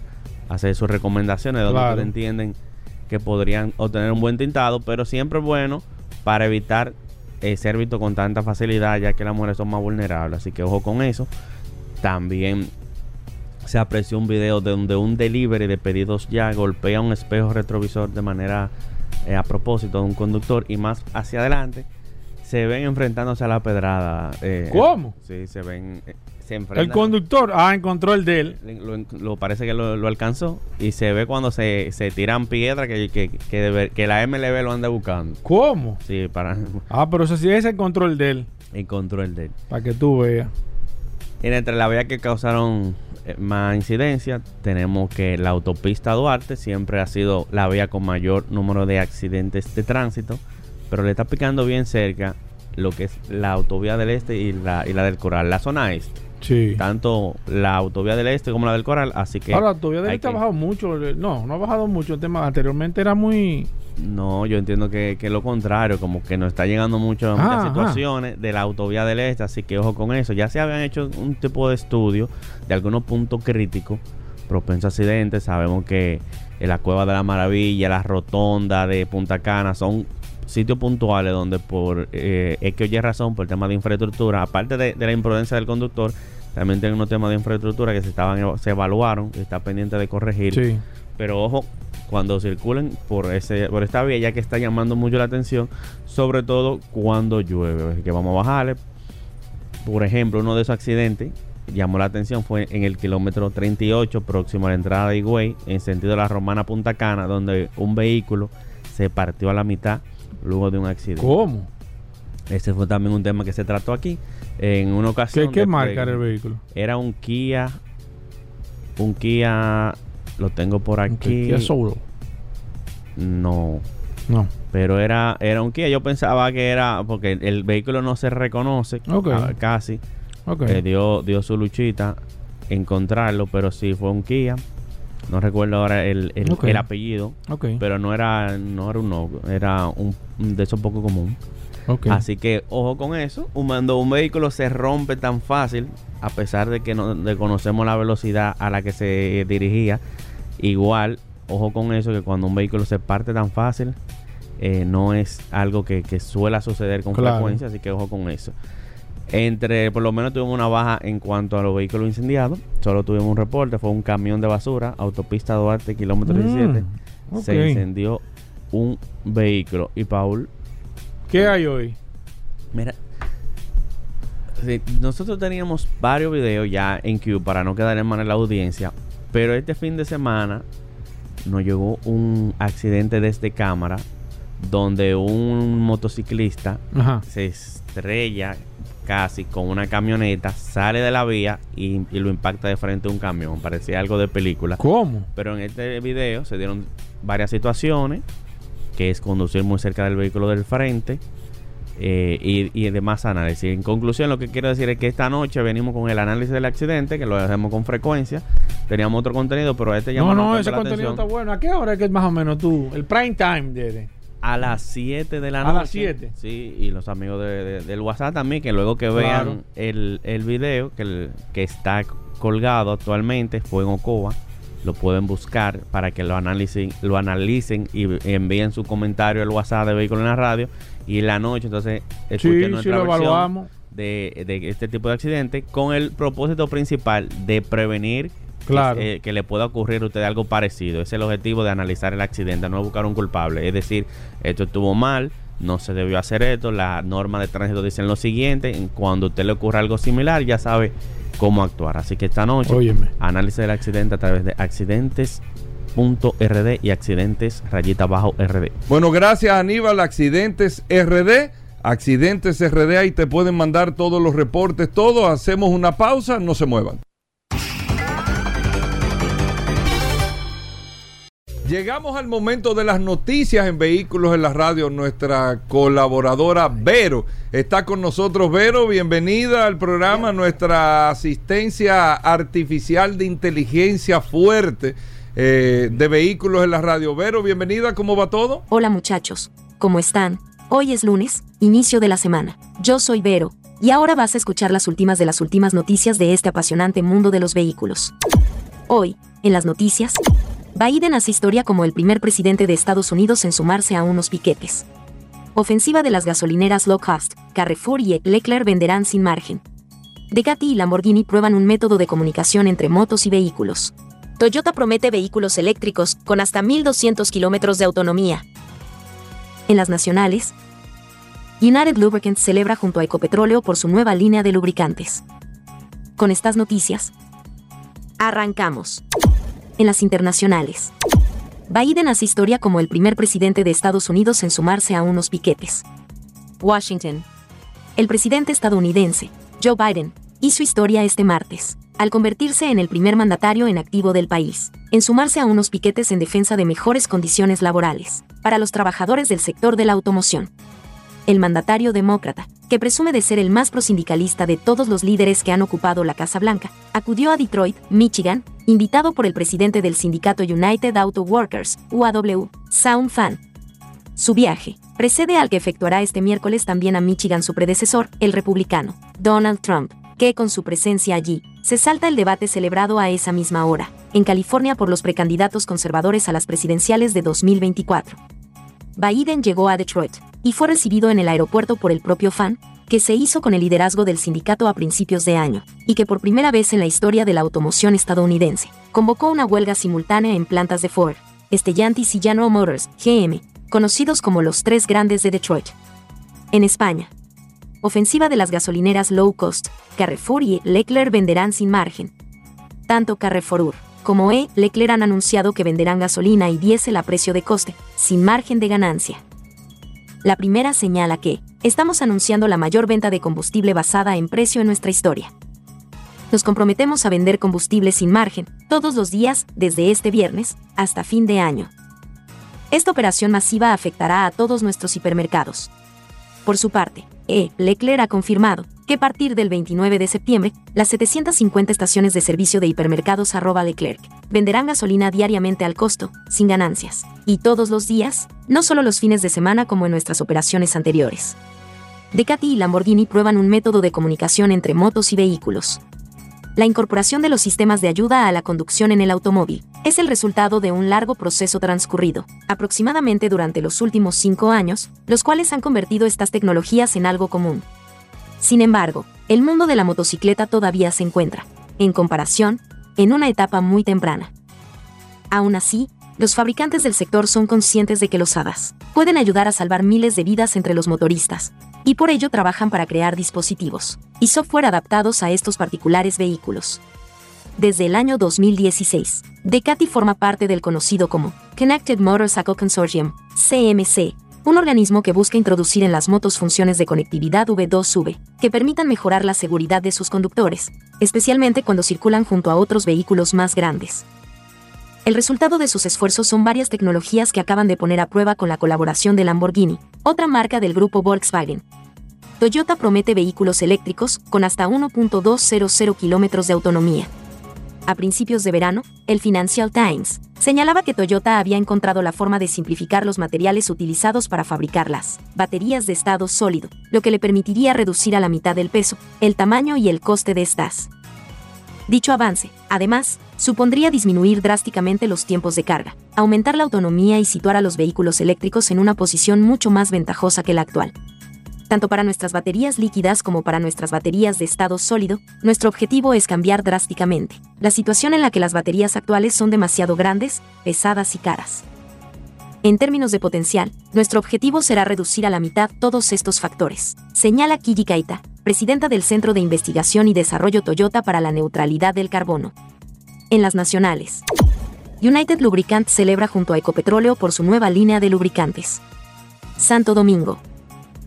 hacer sus recomendaciones de donde entienden que podrían obtener un buen tintado, pero siempre es bueno para evitar eh, ser visto con tanta facilidad, ya que las mujeres son más vulnerables. Así que ojo con eso. También se apreció un video de donde un delivery de pedidos ya golpea un espejo retrovisor de manera eh, a propósito de un conductor y más hacia adelante se ven enfrentándose a la pedrada. Eh, ¿Cómo? sí, se ven. Eh, se el conductor, ah, encontró el de él. Lo, parece que lo, alcanzó y se ve cuando se, se tiran piedras que, que, que, que, la MLB lo anda buscando. ¿Cómo? Sí, para. <laughs> Ah, pero eso sí es el control de él. El control de él. Para que tú veas. Y entre la vía que causaron más incidencia, tenemos que la autopista Duarte siempre ha sido la vía con mayor número de accidentes de tránsito, pero le está picando bien cerca lo que es la autovía del este y la, y la del Coral, la zona este. Sí. Tanto la autovía del este como la del Coral, así que... Ahora, la autovía del este ha bajado mucho, no, no ha bajado mucho el tema, anteriormente era muy no, yo entiendo que, que lo contrario, como que nos está llegando mucho, muchas ah, situaciones de la autovía del este, así que ojo con eso. Ya se habían hecho un tipo de estudio de algunos puntos críticos, propensos a accidentes. Sabemos que en la Cueva de la Maravilla, la Rotonda de Punta Cana son sitios puntuales donde por eh, X o Y razón, por tema de infraestructura, aparte de, la imprudencia del conductor, también tienen unos temas de infraestructura que se estaban se evaluaron está pendiente de corregir. Sí. Pero ojo cuando circulen por ese por esta vía ya que está llamando mucho la atención, sobre todo cuando llueve. Así que vamos a bajarle. Por ejemplo, uno de esos accidentes llamó la atención fue en el kilómetro 38 próximo a la entrada de Higüey en sentido de la Romana Punta Cana donde un vehículo se partió a la mitad luego de un accidente. ¿Cómo? Ese fue también un tema que se trató aquí. En una ocasión. ¿Qué, qué marca era el vehículo? Era un Kia. Un Kia lo tengo por aquí. Kia Soul. No. No. Pero era, era un Kia. Yo pensaba que era. Porque el, vehículo no se reconoce. Casi. Okay. Eh, dio, dio su luchita encontrarlo, pero sí fue un Kia. No recuerdo ahora el, el, apellido. Pero no era, no era un no, era un, de esos poco común. Así que ojo con eso. Cuando un vehículo se rompe tan fácil, a pesar de que no conocemos la velocidad a la que se dirigía, Igual, ojo con eso, que cuando un vehículo se parte tan fácil, eh, no es algo que, que suele suceder con frecuencia, así que ojo con eso. Entre, por lo menos tuvimos una baja en cuanto a los vehículos incendiados. Solo tuvimos un reporte, fue un camión de basura, autopista Duarte, kilómetro 17. Mm, se incendió un vehículo. Y Paul. ¿Qué hay hoy? Mira, nosotros teníamos varios videos ya en Q para no quedar en mano de la audiencia, pero este fin de semana nos llegó un accidente desde cámara donde un motociclista se estrella casi con una camioneta, sale de la vía y, lo impacta de frente a un camión. Parecía algo de película. ¿Cómo? Pero en este video se dieron varias situaciones, que es conducir muy cerca del vehículo del frente, eh, y, y demás análisis. En conclusión, lo que quiero decir es que esta noche venimos con el análisis del accidente, que lo hacemos con frecuencia. Teníamos otro contenido, pero este ya No, no, ese contenido está bueno. ¿A qué hora es que es más o menos tú? El prime time de... A las 7 de la noche. A las 7. Sí, y los amigos de, del WhatsApp también, que luego que vean el, el video que, que está colgado actualmente, fue en Ocoa, lo pueden buscar para que lo analicen, lo analicen y envíen su comentario al WhatsApp de Vehículo en la Radio y la noche, entonces escuchen nuestra versión de, de, este tipo de accidente con el propósito principal de prevenir que, eh, le pueda ocurrir a usted algo parecido. Ese es el objetivo de analizar el accidente, no buscar un culpable. Es decir, esto estuvo mal, no se debió hacer esto, las normas de tránsito dicen lo siguiente, cuando a usted le ocurra algo similar ya sabe cómo actuar. Así que esta noche, Óyeme. análisis del accidente a través de accidentes y accidentes rayita bajo rd. Bueno, gracias Aníbal, accidentes rd. Accidentes RD, ahí te pueden mandar todos los reportes, todo. Hacemos una pausa, no se muevan. Llegamos al momento de las noticias en Vehículos en la Radio. Nuestra colaboradora Vero está con nosotros. Vero, bienvenida al programa. Nuestra asistencia artificial de inteligencia fuerte eh, de Vehículos en la Radio. Vero, bienvenida. ¿Cómo va todo? Hola muchachos. ¿Cómo están? Hoy es lunes, inicio de la semana. Yo soy Vero. Y ahora vas a escuchar las últimas de las últimas noticias de este apasionante mundo de los vehículos. Hoy, en las noticias, Biden hace historia como el primer presidente de Estados Unidos en sumarse a unos piquetes. Ofensiva de las gasolineras low cost, Carrefour y Leclerc venderán sin margen. Ducati y Lamborghini prueban un método de comunicación entre motos y vehículos. Toyota promete vehículos eléctricos con hasta 1.200 kilómetros de autonomía. En las nacionales, United Lubricants celebra junto a Ecopetróleo por su nueva línea de lubricantes. Con estas noticias, arrancamos en las internacionales. Biden hace historia como el primer presidente de Estados Unidos en sumarse a unos piquetes. Washington. El presidente estadounidense, Joe Biden, hizo historia este martes, al convertirse en el primer mandatario en activo del país, en sumarse a unos piquetes en defensa de mejores condiciones laborales para los trabajadores del sector de la automoción el mandatario demócrata, que presume de ser el más prosindicalista de todos los líderes que han ocupado la Casa Blanca, acudió a Detroit, Michigan, invitado por el presidente del sindicato United Auto Workers, UAW, Sound Fan. Su viaje precede al que efectuará este miércoles también a Michigan su predecesor, el republicano, Donald Trump, que con su presencia allí, se salta el debate celebrado a esa misma hora, en California por los precandidatos conservadores a las presidenciales de 2024. Biden llegó a Detroit y fue recibido en el aeropuerto por el propio fan, que se hizo con el liderazgo del sindicato a principios de año, y que por primera vez en la historia de la automoción estadounidense, convocó una huelga simultánea en plantas de Ford, Stellantis y General Motors, GM, conocidos como los tres grandes de Detroit. En España, ofensiva de las gasolineras low cost, Carrefour y Leclerc venderán sin margen. Tanto Carrefour como E. Leclerc han anunciado que venderán gasolina y diésel a precio de coste, sin margen de ganancia. La primera señala que, estamos anunciando la mayor venta de combustible basada en precio en nuestra historia. Nos comprometemos a vender combustible sin margen, todos los días, desde este viernes, hasta fin de año. Esta operación masiva afectará a todos nuestros hipermercados. Por su parte, E. Leclerc ha confirmado que a partir del 29 de septiembre, las 750 estaciones de servicio de hipermercados arroba Leclerc venderán gasolina diariamente al costo, sin ganancias, y todos los días, no solo los fines de semana como en nuestras operaciones anteriores. Ducati y Lamborghini prueban un método de comunicación entre motos y vehículos. La incorporación de los sistemas de ayuda a la conducción en el automóvil es el resultado de un largo proceso transcurrido, aproximadamente durante los últimos cinco años, los cuales han convertido estas tecnologías en algo común. Sin embargo, el mundo de la motocicleta todavía se encuentra, en comparación, en una etapa muy temprana. Aún así, los fabricantes del sector son conscientes de que los HADAS pueden ayudar a salvar miles de vidas entre los motoristas, y por ello trabajan para crear dispositivos y software adaptados a estos particulares vehículos. Desde el año 2016, Decati forma parte del conocido como Connected Motorcycle Consortium, CMC, un organismo que busca introducir en las motos funciones de conectividad V2V, que permitan mejorar la seguridad de sus conductores, especialmente cuando circulan junto a otros vehículos más grandes. El resultado de sus esfuerzos son varias tecnologías que acaban de poner a prueba con la colaboración de Lamborghini, otra marca del grupo Volkswagen. Toyota promete vehículos eléctricos con hasta 1.200 kilómetros de autonomía, a principios de verano, el Financial Times señalaba que Toyota había encontrado la forma de simplificar los materiales utilizados para fabricar las baterías de estado sólido, lo que le permitiría reducir a la mitad el peso, el tamaño y el coste de estas. Dicho avance, además, supondría disminuir drásticamente los tiempos de carga, aumentar la autonomía y situar a los vehículos eléctricos en una posición mucho más ventajosa que la actual. Tanto para nuestras baterías líquidas como para nuestras baterías de estado sólido, nuestro objetivo es cambiar drásticamente la situación en la que las baterías actuales son demasiado grandes, pesadas y caras. En términos de potencial, nuestro objetivo será reducir a la mitad todos estos factores, señala Kiji Kaita, presidenta del Centro de Investigación y Desarrollo Toyota para la Neutralidad del Carbono. En las nacionales. United Lubricant celebra junto a Ecopetróleo por su nueva línea de lubricantes. Santo Domingo.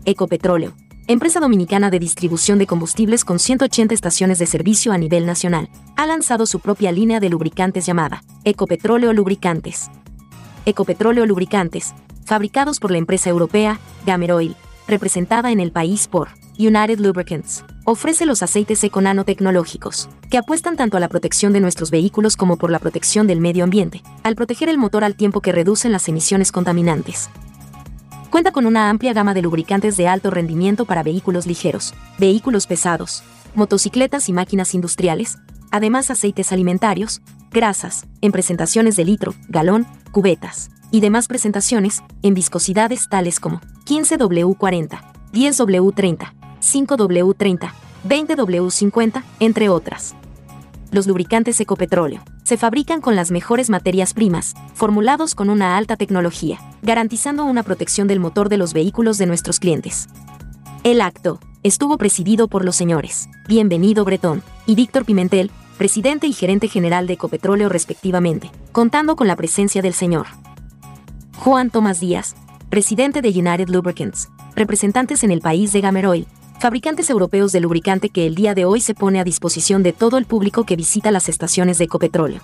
Ecopetróleo. Empresa dominicana de distribución de combustibles con 180 estaciones de servicio a nivel nacional, ha lanzado su propia línea de lubricantes llamada Ecopetróleo Lubricantes. Ecopetróleo Lubricantes, fabricados por la empresa europea Gamer Oil, representada en el país por United Lubricants, ofrece los aceites eco nanotecnológicos, que apuestan tanto a la protección de nuestros vehículos como por la protección del medio ambiente, al proteger el motor al tiempo que reducen las emisiones contaminantes. Cuenta con una amplia gama de lubricantes de alto rendimiento para vehículos ligeros, vehículos pesados, motocicletas y máquinas industriales, además aceites alimentarios, grasas, en presentaciones de litro, galón, cubetas, y demás presentaciones, en viscosidades tales como 15W40, 10W30, 5W30, 20W50, entre otras. Los lubricantes Ecopetróleo. Se fabrican con las mejores materias primas, formulados con una alta tecnología, garantizando una protección del motor de los vehículos de nuestros clientes. El acto estuvo presidido por los señores. Bienvenido Bretón y Víctor Pimentel, presidente y gerente general de Ecopetróleo respectivamente, contando con la presencia del señor. Juan Tomás Díaz, presidente de United Lubricants, representantes en el país de Gameroil, fabricantes europeos de lubricante que el día de hoy se pone a disposición de todo el público que visita las estaciones de Ecopetróleo.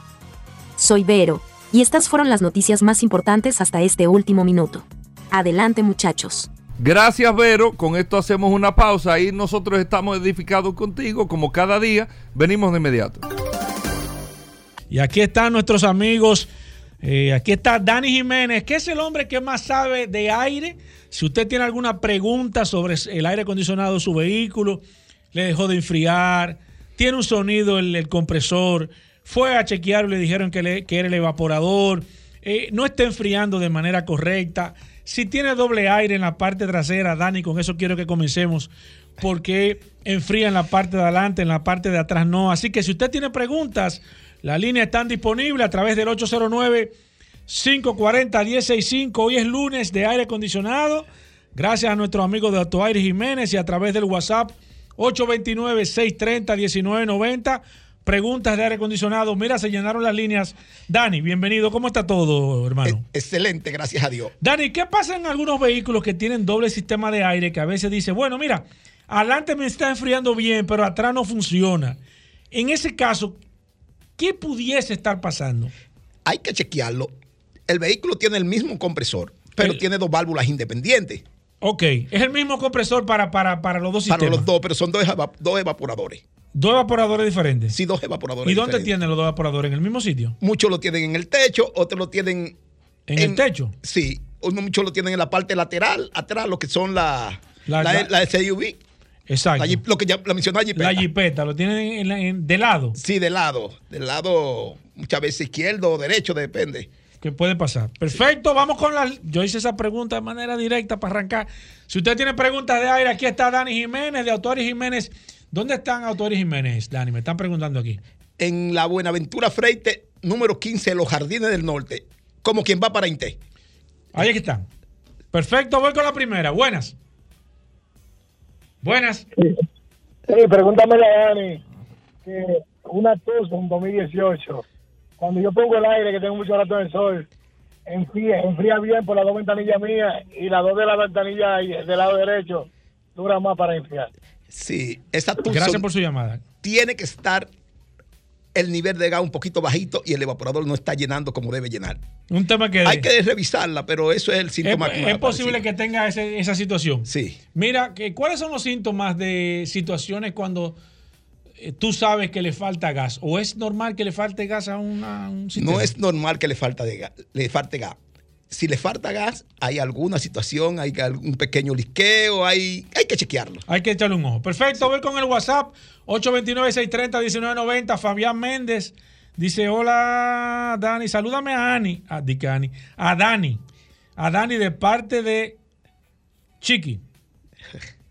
Soy Vero, y estas fueron las noticias más importantes hasta este último minuto. Adelante muchachos. Gracias Vero, con esto hacemos una pausa y nosotros estamos edificados contigo como cada día, venimos de inmediato. Y aquí están nuestros amigos, eh, aquí está Dani Jiménez, que es el hombre que más sabe de aire si usted tiene alguna pregunta sobre el aire acondicionado de su vehículo, le dejó de enfriar, tiene un sonido el, compresor, fue a chequear y le dijeron que, era el evaporador, eh, no está enfriando de manera correcta. Si tiene doble aire en la parte trasera, Dani, con eso quiero que comencemos, porque enfría en la parte de adelante, en la parte de atrás no. Así que si usted tiene preguntas, la línea está disponible a través del 809 540-165. Hoy es lunes de aire acondicionado. Gracias a nuestros amigos de Autoaire Jiménez y a través del WhatsApp 829-630-1990. Preguntas de aire acondicionado. Mira, se llenaron las líneas. Dani, bienvenido. ¿Cómo está todo, hermano? Excelente, gracias a Dios. Dani, ¿qué pasa en algunos vehículos que tienen doble sistema de aire que a veces dice, bueno, mira, adelante me está enfriando bien, pero atrás no funciona? En ese caso, ¿qué pudiese estar pasando? Hay que chequearlo el vehículo tiene el mismo compresor, pero tiene dos válvulas independientes. Ok, es el mismo compresor para, para, para los dos sistemas. Para los dos, pero son dos, dos evaporadores. ¿Dos evaporadores diferentes? Sí, dos evaporadores ¿Y dónde tienen los dos evaporadores? ¿En el mismo sitio? Muchos lo tienen en el techo, otros lo tienen... ¿En, el techo? Sí, muchos lo tienen en la parte lateral, atrás, lo que son la, la, la, SUV. Exacto. lo que ya la mencionó la jipeta. La jipeta, lo tienen de lado. Sí, de lado. Del lado, muchas veces izquierdo o derecho, depende que puede pasar. Perfecto, vamos con la. Yo hice esa pregunta de manera directa para arrancar. Si usted tiene preguntas de aire, aquí está Dani Jiménez, de Autores Jiménez. ¿Dónde están Autores Jiménez, Dani? Me están preguntando aquí. En la Buenaventura Freite, número 15, Los Jardines del Norte, como quien va para Inte. Ahí están. Perfecto, voy con la primera. Buenas. Buenas. Sí, pregúntame a Dani. Que una en 2018 cuando yo pongo el aire, que tengo mucho rato en el sol, enfría, enfría bien por las dos ventanillas mías y las dos de la ventanilla del lado derecho dura más para enfriar. Sí, esa Gracias por su llamada. Tiene que estar el nivel de gas un poquito bajito y el evaporador no está llenando como debe llenar. Un tema que... Hay que revisarla, pero eso es el síntoma. Es, es posible que tenga esa situación. Sí. Mira, ¿cuáles son los síntomas de situaciones cuando tú sabes que le falta gas o es normal que le falte gas a, un sistema? No es normal que le, falta de le falte gas. Si le falta gas, hay alguna situación, hay algún pequeño liqueo, hay, hay que chequearlo. Hay que echarle un ojo. Perfecto, voy con el WhatsApp 829-630-1990. Fabián Méndez dice: Hola, Dani, salúdame a Ani, a, Dani, a Dani, a Dani de parte de Chiqui.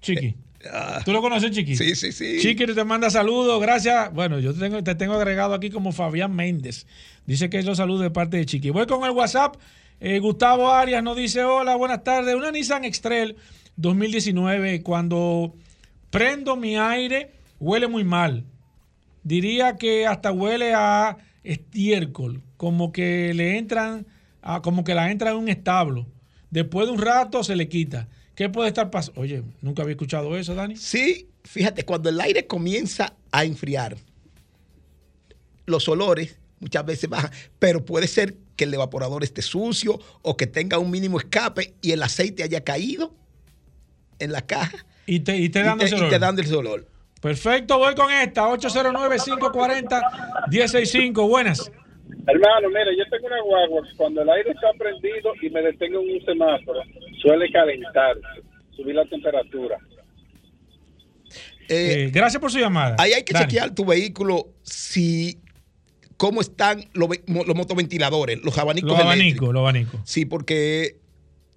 Chiqui. <laughs> Ah. ¿Tú lo conoces, Chiqui? Sí, sí, sí. Chiqui te manda saludos, gracias. Bueno, yo te tengo, te tengo agregado aquí como Fabián Méndez. Dice que es los saludos de parte de Chiqui. Voy con el WhatsApp. Eh, Gustavo Arias nos dice, hola, buenas tardes. Una Nissan X-Trail 2019, cuando prendo mi aire, huele muy mal. Diría que hasta huele a estiércol, como que le entran, como que la entra en un establo. Después de un rato se le quita. ¿Qué puede estar pasando? Oye, nunca había escuchado eso, Dani. Sí, fíjate, cuando el aire comienza a enfriar, los olores muchas veces bajan, pero puede ser que el evaporador esté sucio o que tenga un mínimo escape y el aceite haya caído en la caja. Y te, y te dando ese olor. Y te dando ese olor. Perfecto, voy con esta, 809-540-165. Buenas. Hermano, mira, yo tengo una guagua, cuando el aire está prendido y me detengo en un semáforo, suele calentar, subir la temperatura. Eh, eh, gracias por su llamada. Ahí hay que chequear tu vehículo si cómo están los, los motoventiladores, los abanicos. Los abanicos, los abanicos. Sí, porque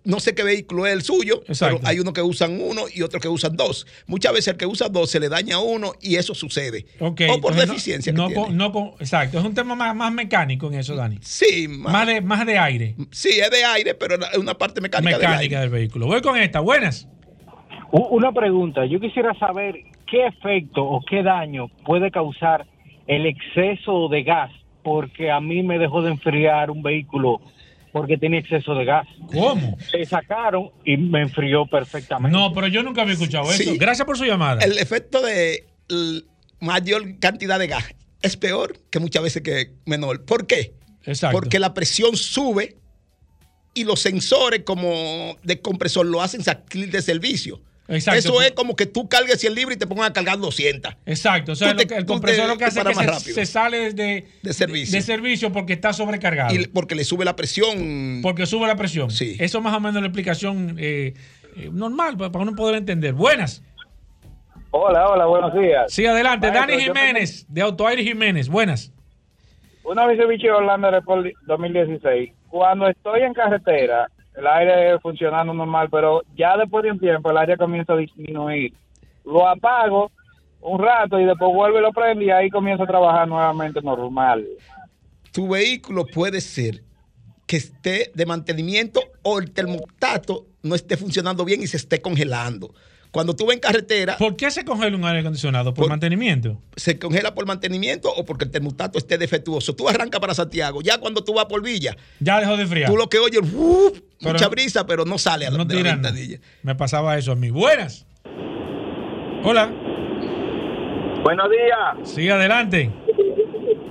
no sé qué vehículo es el suyo, pero hay uno que usan uno y otro que usan dos. Muchas veces el que usa dos se le daña a uno y eso sucede. o por deficiencia. No, no, exacto, es un tema más, más, mecánico en eso, Dani. Sí, más, de, más de aire. Sí, es de aire, pero es una parte mecánica, mecánica del, vehículo. Voy con esta, buenas. Una pregunta, yo quisiera saber qué efecto o qué daño puede causar el exceso de gas, porque a mí me dejó de enfriar un vehículo porque tenía exceso de gas. ¿Cómo? Se sacaron y me enfrió perfectamente. No, pero yo nunca había escuchado eso. Gracias por su llamada. El efecto de mayor cantidad de gas es peor que muchas veces que menor. ¿Por qué? Exacto. Porque la presión sube y los sensores como de compresor lo hacen salir de servicio. Eso es como que tú cargues 100 libras y te pongan a cargar 200. Exacto. O sea, el compresor lo que hace es que se, sale de, servicio. de, servicio porque está sobrecargado. Y porque le sube la presión. Porque sube la presión. Sí. Eso es más o menos la explicación eh, eh, normal para uno poder entender. Buenas. Hola, hola, buenos días. Sí, adelante. Dani Jiménez, de Autoaire Jiménez. Buenas. Una Mitsubishi Orlando Report 2016. Cuando estoy en carretera, el aire funcionando normal, pero ya después de un tiempo el aire comienza a disminuir. Lo apago un rato y después vuelve y lo prende y ahí comienza a trabajar nuevamente normal. Tu vehículo puede ser que esté de mantenimiento o el termostato no esté funcionando bien y se esté congelando. Cuando tú vas en carretera. ¿Por qué se congela un aire acondicionado? ¿Por, mantenimiento? Se congela por mantenimiento o porque el termostato esté defectuoso. Tú arrancas para Santiago, ya cuando tú vas por Villa. Ya dejó de enfriar. Tú lo que oyes, mucha brisa, pero no sale a la, no Me pasaba eso a mí. Buenas. Hola. Buenos días. Sí, adelante.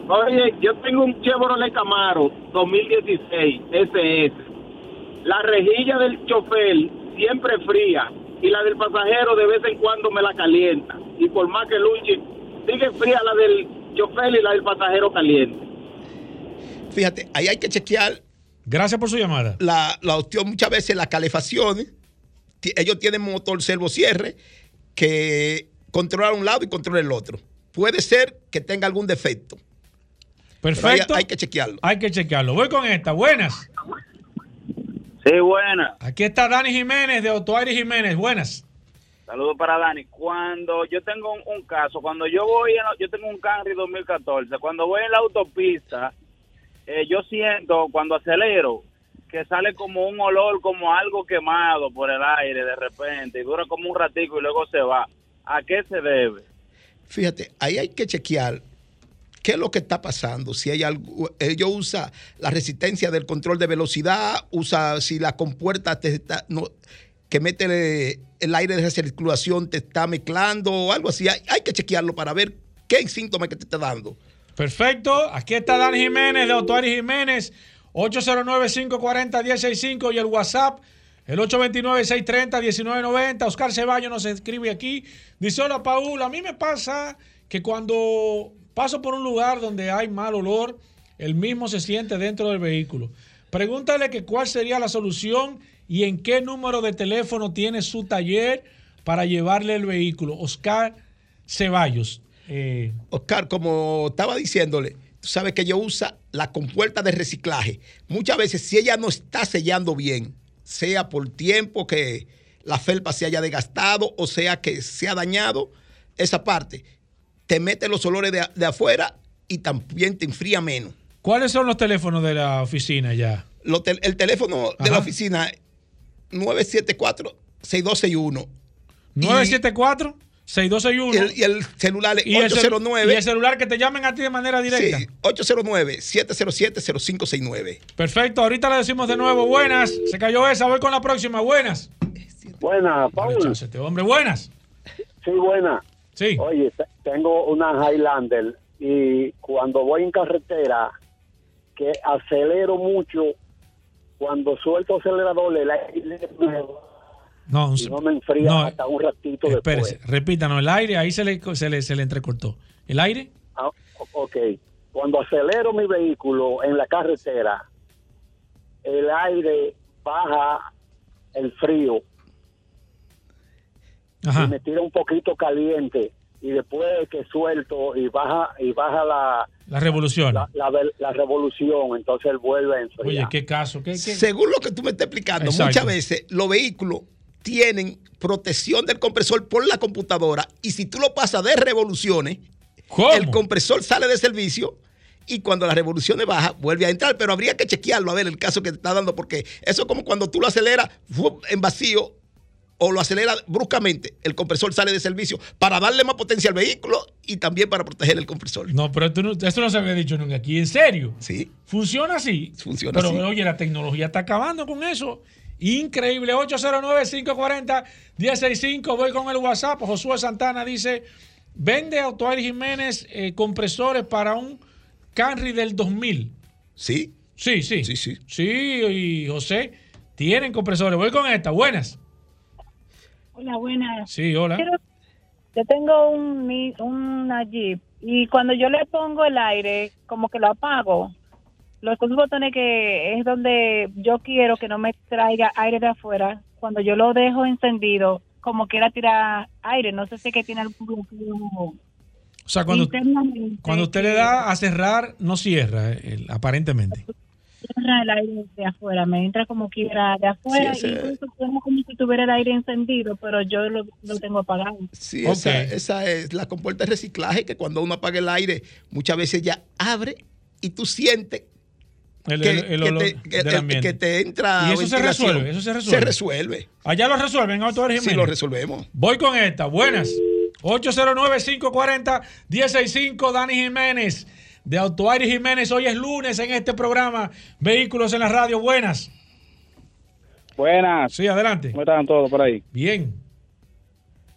Oye, yo tengo un Chevrolet Camaro 2016 SS. La rejilla del chofer siempre fría y la del pasajero de vez en cuando me la calienta. Y por más que luche, sigue fría la del chofer y la del pasajero caliente. Fíjate, ahí hay que chequear. Gracias por su llamada. La, la opción muchas veces, las calefacciones, ellos tienen motor servo cierre que controla un lado y controla el otro. Puede ser que tenga algún defecto. Perfecto. Hay, hay, que chequearlo. Hay que chequearlo. Voy con esta. Buenas. Sí, buenas. Aquí está Dani Jiménez de Autoaire Jiménez. Buenas. Saludos para Dani. Cuando yo tengo un, caso, cuando yo voy, yo tengo un Camry 2014, cuando voy en la autopista, eh, yo siento cuando acelero que sale como un olor, como algo quemado por el aire de repente, y dura como un ratico y luego se va. ¿A qué se debe? Fíjate, ahí hay que chequear qué es lo que está pasando. Si hay algo, ellos usa la resistencia del control de velocidad, usa si la compuerta te está, no, que mete el, aire de recirculación te está mezclando o algo así. Hay, que chequearlo para ver qué síntoma que te está dando. Perfecto. Aquí está Dan Jiménez de Autuari Jiménez. 809-540-165 y el WhatsApp, el 829-630-1990. Oscar Ceballos nos escribe aquí. Dice, hola Paul, a mí me pasa que cuando Paso por un lugar donde hay mal olor, el mismo se siente dentro del vehículo. Pregúntale cuál sería la solución y en qué número de teléfono tiene su taller para llevarle el vehículo. Oscar Ceballos. Eh, Oscar, como estaba diciéndole, tú sabes que yo usa la compuerta de reciclaje. Muchas veces, si ella no está sellando bien, sea por tiempo que la felpa se haya desgastado o sea que se ha dañado esa parte, te mete los olores de, afuera y también te enfría menos. ¿Cuáles son los teléfonos de la oficina ya? el teléfono de la oficina 974-6261. ¿974? 6261. y el celular es 809. y el celular que te llamen a ti de manera directa. Sí, 809-707-0569. Perfecto, ahorita le decimos de nuevo buenas. Se cayó esa, voy con la próxima. Buenas. Buenas, Paul. Este hombre, buenas. Sí, buenas. Sí. Oye, tengo una Highlander y cuando voy en carretera, que acelero mucho, cuando suelto acelerador, el aire no, y no me enfría hasta un ratito espérese, después. Repítanos, el aire, ahí se le, se le, se le entrecortó. ¿El aire? Ah, ok. Cuando acelero mi vehículo en la carretera, el aire baja el frío y me tira un poquito caliente y después que suelto y baja y baja la la revolución. la, revolución entonces él vuelve a enfriar. oye qué caso ¿Qué, según lo que tú me estás explicando muchas veces los vehículos tienen protección del compresor por la computadora y si tú lo pasas de revoluciones el compresor sale de servicio y cuando las revoluciones baja vuelve a entrar, pero habría que chequearlo a ver el caso que te está dando porque eso es como cuando tú lo aceleras en vacío o lo acelera bruscamente, el compresor sale de servicio para darle más potencia al vehículo y también para proteger el compresor. No, pero esto no, no se había dicho nunca aquí. ¿En serio? Sí. ¿Funciona así? Funciona pero, oye, la tecnología está acabando con eso. Increíble. 809-540-165. Voy con el WhatsApp. Josué Santana dice: Vende Autoair Jiménez eh, compresores para un Camry del 2000. ¿Sí? Sí, sí. Sí, sí. Sí, y José, tienen compresores. Voy con esta. Buenas. Hola, buenas. Sí, hola. yo tengo un, una Jeep y cuando yo le pongo el aire, como que lo apago. Los dos botones que es donde yo quiero que no me traiga aire de afuera, cuando yo lo dejo encendido, como quiera tirar aire. No sé si es que tiene algún bloqueo. O sea, cuando, cuando usted le da a cerrar, no cierra, eh, aparentemente entra el aire de afuera, me entra como quiera de afuera, y incluso como si tuviera el aire encendido, pero yo lo, tengo apagado. Sí, esa, es la compuerta de reciclaje que cuando uno apaga el aire, muchas veces ya abre y tú sientes el, que, que, te, entra. Y eso se resuelve, eso se resuelve. Se resuelve. Allá lo resuelven, Auto Jiménez. Sí, lo resolvemos. Voy con esta. Buenas. 809-540-165, Dani Jiménez de Autoaire Jiménez. Hoy es lunes en este programa Vehículos en la Radio. Buenas. Buenas. Sí, adelante. ¿Cómo están todos por ahí? Bien.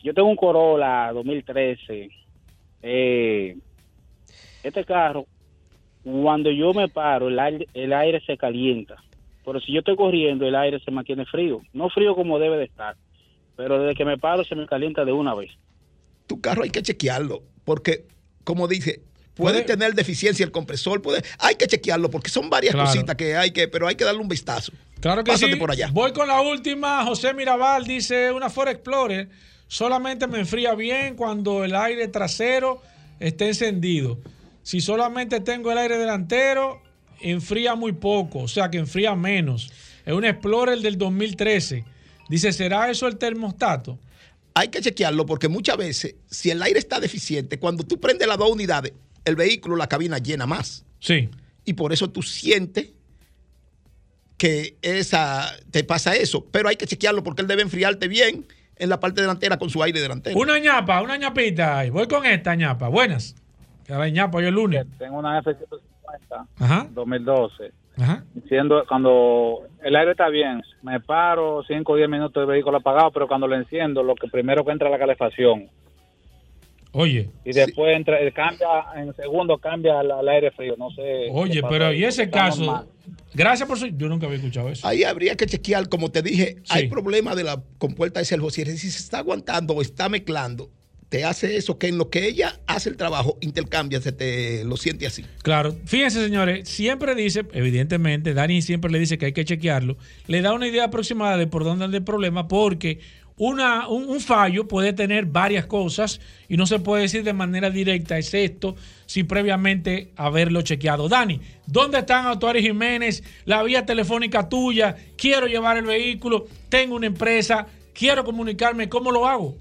Yo tengo un Corolla 2013. Eh, este carro, cuando yo me paro, el aire, el aire se calienta. Pero si yo estoy corriendo, el aire se mantiene frío. No frío como debe de estar. Pero desde que me paro, se me calienta de una vez. Tu carro hay que chequearlo. Porque, como dice, Puede, tener deficiencia el compresor, puede, hay que chequearlo porque son varias cositas que hay que, pero hay que darle un vistazo. Claro que Pásate por allá. Voy con la última. José Mirabal dice, una Ford Explorer solamente me enfría bien cuando el aire trasero esté encendido. Si solamente tengo el aire delantero, enfría muy poco, o sea que enfría menos. Es un Explorer del 2013. Dice, ¿será eso el termostato? Hay que chequearlo porque muchas veces, si el aire está deficiente, cuando tú prendes las dos unidades, el vehículo, la cabina llena más. Sí. Y por eso tú sientes que esa, te pasa eso. Pero hay que chequearlo porque él debe enfriarte bien en la parte delantera con su aire delantero. Una ñapa, una ñapita. Voy con esta ñapa. Buenas. Que la ñapa hoy el lunes. Tengo una F-150 Ajá. 2012. Ajá. Diciendo, cuando el aire está bien, me paro 5 o 10 minutos el vehículo apagado, pero cuando lo enciendo, lo que primero que entra es la calefacción. Oye. Y después entra, cambia, en segundo cambia al, aire frío, no sé. Oye, pero y ese caso, gracias por su, yo nunca había escuchado eso. Ahí habría que chequear, como te dije, hay problema de la compuerta de servo, si se está aguantando o está mezclando, te hace eso, que en lo que ella hace el trabajo, intercambia, se te lo siente así. Claro, fíjense señores, siempre dice, evidentemente, Dani siempre le dice que hay que chequearlo, le da una idea aproximada de por dónde anda el problema, porque una, un, fallo puede tener varias cosas y no se puede decir de manera directa es esto sin previamente haberlo chequeado. Dani, ¿dónde están Autoares Jiménez? La vía telefónica tuya, quiero llevar el vehículo, tengo una empresa, quiero comunicarme, ¿cómo lo hago?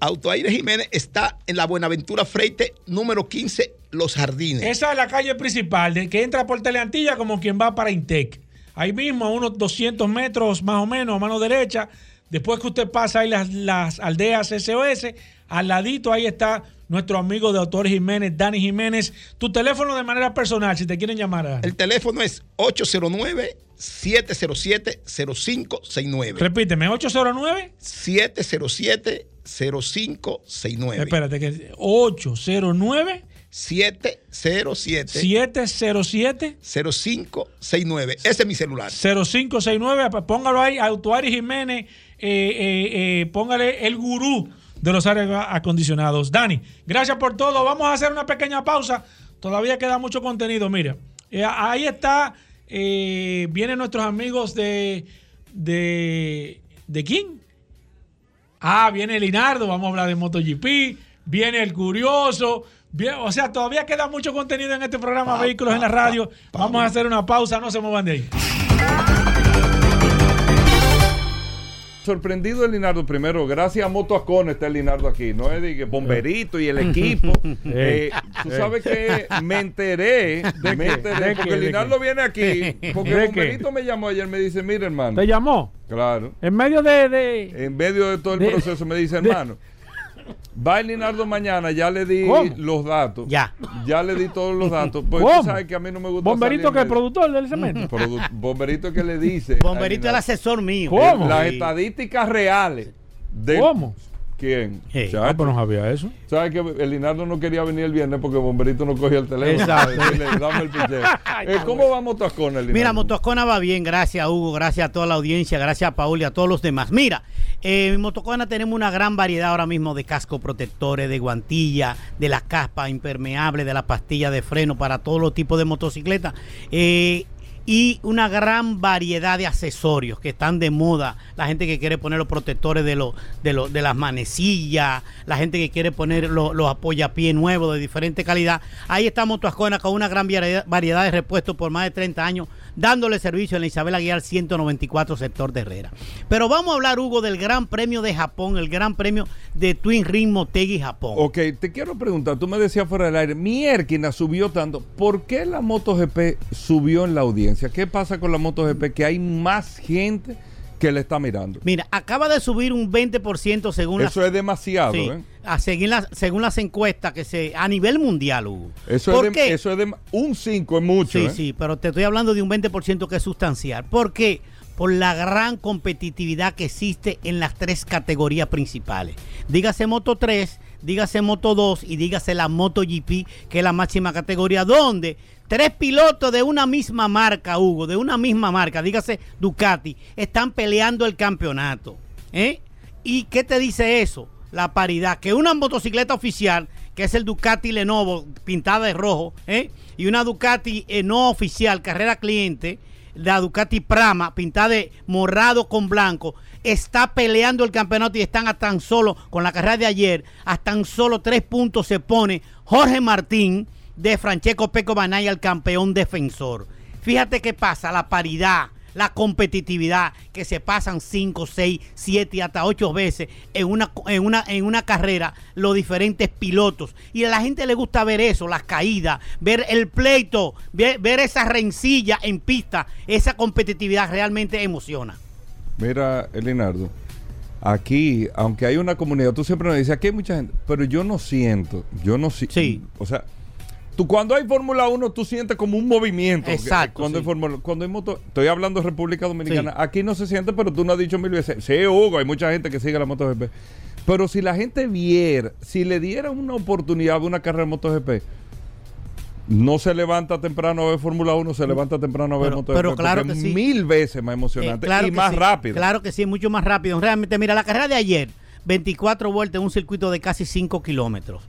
Autoaire Jiménez está en la Buenaventura Freite número 15, Los Jardines. Esa es la calle principal, de que entra por Teleantilla como quien va para Intec. Ahí mismo, a unos 200 metros más o menos, a mano derecha, Después que usted pasa ahí las, las aldeas SOS, al ladito ahí está nuestro amigo de Autor Jiménez, Dani Jiménez. Tu teléfono de manera personal, si te quieren llamar. El teléfono es 809 707-0569. Repíteme, 809 707 0569. Espérate, que 809 707 707 0569. Ese es mi celular. 0569, póngalo ahí, Autuari Jiménez, eh, eh, eh, póngale el gurú de los aires acondicionados. Dani, gracias por todo. Vamos a hacer una pequeña pausa. Todavía queda mucho contenido. Mira, ahí está. vienen nuestros amigos de. ¿De, de quién? Ah, viene Linardo, vamos a hablar de MotoGP, viene el Curioso, o sea, todavía queda mucho contenido en este programa Vehículos en la Radio. vamos a hacer una pausa, no se muevan de ahí. Sorprendido el Linardo primero, gracias a Motoacón está el Linardo aquí, no es de bomberito y el equipo. <laughs> Eh, tú sabes que me enteré, me enteré, porque Linardo viene aquí, <laughs> porque el bomberito me llamó ayer, me dice, mira hermano. ¿Te llamó? Claro. En medio de... en medio de todo el proceso me dice, hermano. Va el Linardo mañana, ya le di los datos. Ya. Ya le di todos los datos. Pues tú sabes que a mí no me gusta. ¿Bomberito que es productor del cemento? <laughs> bomberito que le dice. Bomberito es el asesor mío. ¿Cómo? Las estadísticas reales. De, ¿Cómo? ¿Quién? Ah, pues no sabía eso. ¿Sabes que el Linardo no quería venir el viernes porque Bomberito no cogía el teléfono? Exacto. <laughs> Dame el <laughs> eh, ¿Cómo va Motoscona, Linardo? Mira, Motoscona va bien, gracias Hugo, gracias a toda la audiencia, gracias a Paul y a todos los demás. Mira, en Motoscona tenemos una gran variedad ahora mismo de casco protectores, de guantilla, de la caspa impermeable, de la pastilla de freno para todos los tipos de motocicletas. Eh, y una gran variedad de accesorios que están de moda. La gente que quiere poner los protectores de, lo, de, lo, de las manecillas, la gente que quiere poner los apoyapiés nuevos de diferente calidad. Ahí está Motoascona con una gran variedad de repuestos por más de 30 años dándole servicio en la Isabel Aguilar 194 sector de Herrera. Pero vamos a hablar, Hugo, del Gran Premio de Japón, el Gran Premio de Twin Ring Motegi Japón. Ok, te quiero preguntar, tú me decías fuera del aire, Mierkina subió tanto, ¿por qué la MotoGP subió en la audiencia? ¿Qué pasa con la MotoGP? Que hay más gente que le está mirando. Mira, acaba de subir un 20% según Eso es demasiado, ¿eh? A seguir según las encuestas que se a nivel mundial, Hugo. Eso, es de, eso es de un 5 es mucho. Sí, ¿eh? sí, pero te estoy hablando de un 20% que es sustancial. ¿Por qué? Por la gran competitividad que existe en las tres categorías principales. Dígase Moto 3, dígase Moto 2 y dígase la Moto GP, que es la máxima categoría, donde tres pilotos de una misma marca, Hugo, de una misma marca, dígase Ducati, están peleando el campeonato. ¿eh? ¿Y qué te dice eso? La paridad, que una motocicleta oficial, que es el Ducati Lenovo, pintada de rojo, ¿eh? y una Ducati eh, no oficial, carrera cliente, la Ducati Prama, pintada de morado con blanco, está peleando el campeonato y están a tan solo, con la carrera de ayer, a tan solo tres puntos se pone Jorge Martín de Francesco Peco Banaya, el campeón defensor. Fíjate qué pasa, la paridad, la competitividad, que se pasan 5, 6, 7 hasta 8 veces en una, en, una, en una carrera los diferentes pilotos. Y a la gente le gusta ver eso, las caídas, ver el pleito, ver, ver esa rencilla en pista, esa competitividad realmente emociona. Mira, Elinardo, aquí, aunque hay una comunidad, tú siempre nos dices, aquí hay mucha gente, pero yo no siento, yo no siento, sí. o sea, tú cuando hay Fórmula 1 tú sientes como un movimiento. Exacto. Cuando, hay Fórmula, cuando hay moto, estoy hablando de República Dominicana, aquí no se siente, pero tú no has dicho mil veces, sí, Hugo, hay mucha gente que sigue la MotoGP. Pero si la gente viera, si le diera una oportunidad de una carrera de MotoGP, no se levanta temprano a ver Fórmula 1, se levanta temprano a ver MotoGP. Pero claro que sí. Mil veces más emocionante eh, y más rápido. Claro que sí, mucho más rápido. Realmente, mira, la carrera de ayer, 24 vueltas en un circuito de casi 5 kilómetros.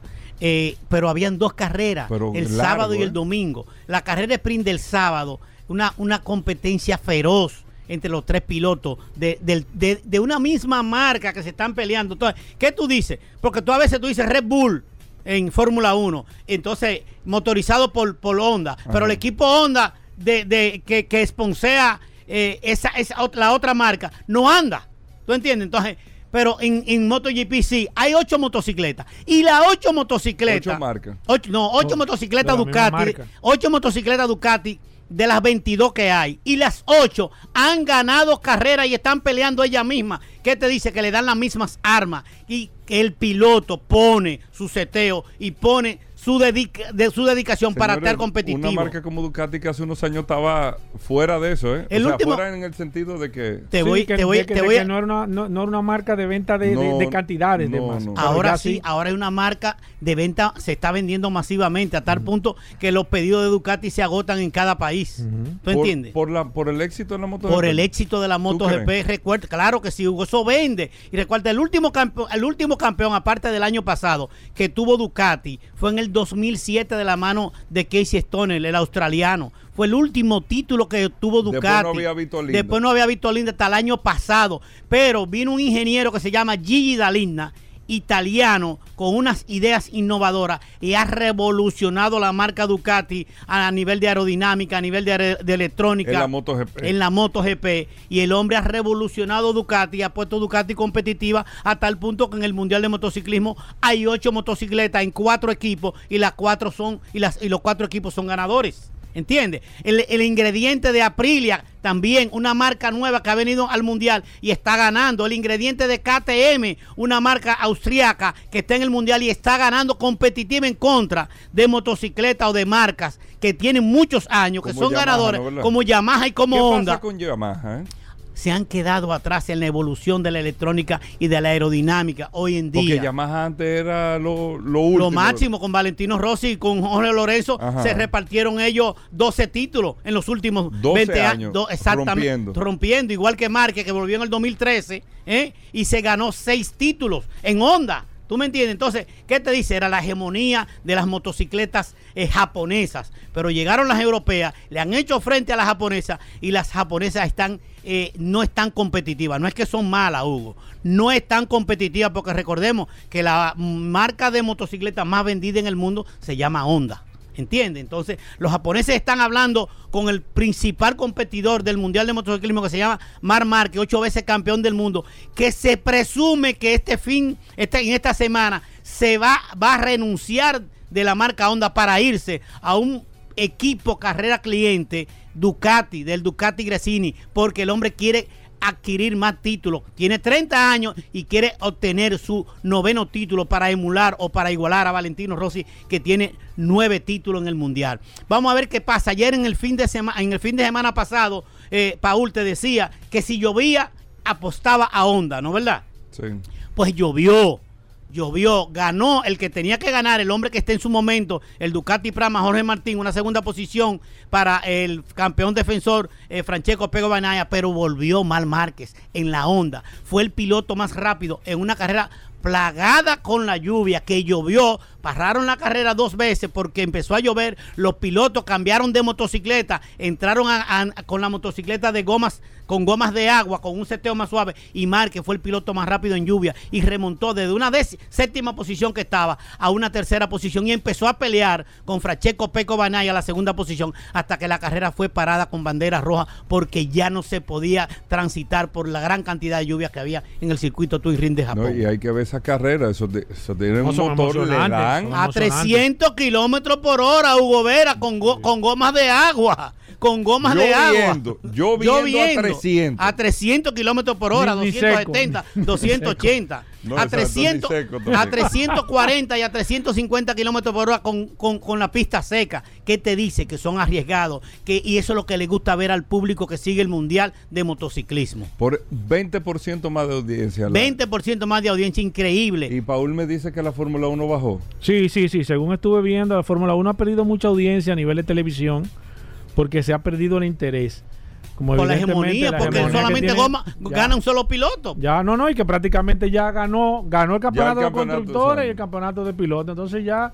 Eh, pero habían dos carreras, el sábado y el ¿eh? domingo. La carrera sprint del sábado, una, una competencia feroz entre los tres pilotos de, de, una misma marca que se están peleando. Entonces, ¿qué tú dices? Porque tú a veces tú dices Red Bull en Fórmula 1, entonces motorizado por, por Honda, pero el equipo Honda de, de que, que esponsea eh, esa, esa, la otra marca no anda. ¿Tú entiendes? Entonces, pero en, en MotoGP sí, hay ocho motocicletas. Y las ocho motocicletas. Ocho marcas. no, ocho motocicletas Ducati. Ocho motocicletas Ducati de las 22 que hay. Y las ocho han ganado carreras y están peleando ellas mismas. ¿qué te dice? Que le dan las mismas armas y que el piloto pone su seteo y pone su, de su dedicación para estar competitivo. Una marca como Ducati que hace unos años estaba fuera de eso, ¿eh? El último, fuera en el sentido de que... Te voy, te voy, te voy no, era una, no, era una marca de venta de, de, cantidades. de Ahora sí, ahora hay una marca de venta, se está vendiendo masivamente a tal punto que los pedidos de Ducati se agotan en cada país. ¿Tú entiendes? Por, la, por el éxito de la MotoGP. Por el éxito de la MotoGP, recuerda, claro que sí, Hugo, eso vende. Y recuerda, el último, campeón, el último campeón, aparte del año pasado, que tuvo Ducati, fue en el 2007 de la mano de Casey Stoner, el australiano. Fue el último título que tuvo Ducati. Después no había visto Linda. Después no había visto Linda hasta el año pasado. Pero vino un ingeniero que se llama Gigi Dalinda italiano con unas ideas innovadoras y ha revolucionado la marca Ducati a nivel de aerodinámica, a nivel de, electrónica. En la MotoGP. En la MotoGP. Y el hombre ha revolucionado Ducati, ha puesto Ducati competitiva a tal punto que en el Mundial de Motociclismo hay ocho motocicletas en cuatro equipos y las cuatro son y, las, y los cuatro equipos son ganadores. ¿Entiendes? El, ingrediente de Aprilia, también una marca nueva que ha venido al mundial y está ganando. El ingrediente de KTM, una marca austriaca que está en el mundial y está ganando competitiva en contra de motocicletas o de marcas que tienen muchos años, que son ganadores, como Yamaha y como ¿Qué Honda. Pasa con Yamaha? Eh? Se han quedado atrás en la evolución de la electrónica y de la aerodinámica hoy en día. Porque Yamaha antes era lo, lo último. Lo máximo, con Valentino Rossi y con Jorge Lorenzo se repartieron ellos 12 títulos en los últimos 20 años. exactamente. Rompiendo. rompiendo. igual que Márquez, que volvió en el 2013 ¿eh? y se ganó 6 títulos en Honda. ¿Tú me entiendes? Entonces, ¿qué te dice? Era la hegemonía de las motocicletas eh, japonesas. Pero llegaron las europeas, le han hecho frente a las japonesas y las japonesas están, eh, no están competitivas. No es que son malas, Hugo. No están competitivas porque recordemos que la marca de motocicleta más vendida en el mundo se llama Honda. ¿Entiende? Entonces, los japoneses están hablando con el principal competidor del Mundial de Motociclismo que se llama Mar Marque, ocho veces campeón del mundo, que se presume que este fin, este, en esta semana, se va, va a renunciar de la marca Honda para irse a un equipo carrera cliente Ducati, del Ducati Gresini, porque el hombre quiere adquirir más títulos. Tiene 30 años y quiere obtener su noveno título para emular o para igualar a Valentino Rossi, que tiene nueve títulos en el Mundial. Vamos a ver qué pasa. Ayer en el fin de semana, en el fin de semana pasado, eh, Paul te decía que si llovía, apostaba a Honda, ¿no verdad? Sí. Pues llovió llovió, ganó el que tenía que ganar, el hombre que está en su momento, el Ducati Prama, Jorge Martín, una segunda posición para el campeón defensor eh, Francesco Pego Banaya, pero volvió Mal Márquez en la onda. Fue el piloto más rápido en una carrera plagada con la lluvia, que llovió, pararon la carrera dos veces porque empezó a llover, los pilotos cambiaron de motocicleta, entraron con la motocicleta de gomas, con gomas de agua, con un seteo más suave, y Márquez fue el piloto más rápido en lluvia y remontó desde una séptima posición que estaba a una tercera posición y empezó a pelear con Fracheco Peco Banaya a la segunda posición hasta que la carrera fue parada con bandera roja porque ya no se podía transitar por la gran cantidad de lluvia que había en el circuito Tuirin de Japón. y hay que ver esa carrera, eso, tiene un motor, le dan. A 300 kilómetros por hora, Hugo Vera, con, con gomas de agua con gomas de agua. Yo viendo a 300. A 300 kilómetros por hora, 270, 280. a, 300, a 340 y a 350 kilómetros por hora con, con, la pista seca. ¿Qué te dice? Que son arriesgados. Que, y eso es lo que le gusta ver al público que sigue el Mundial de Motociclismo. Por 20% más de audiencia. 20% más de audiencia, increíble. Y Paul me dice que la Fórmula 1 bajó. Sí, sí, sí. Según estuve viendo, la Fórmula 1 ha perdido mucha audiencia a nivel de televisión porque se ha perdido el interés. Como Por la hegemonía, porque solamente goma, gana un solo piloto. Ya, no, no, y que prácticamente ya ganó, ganó el campeonato, de constructores y el campeonato de pilotos. Entonces ya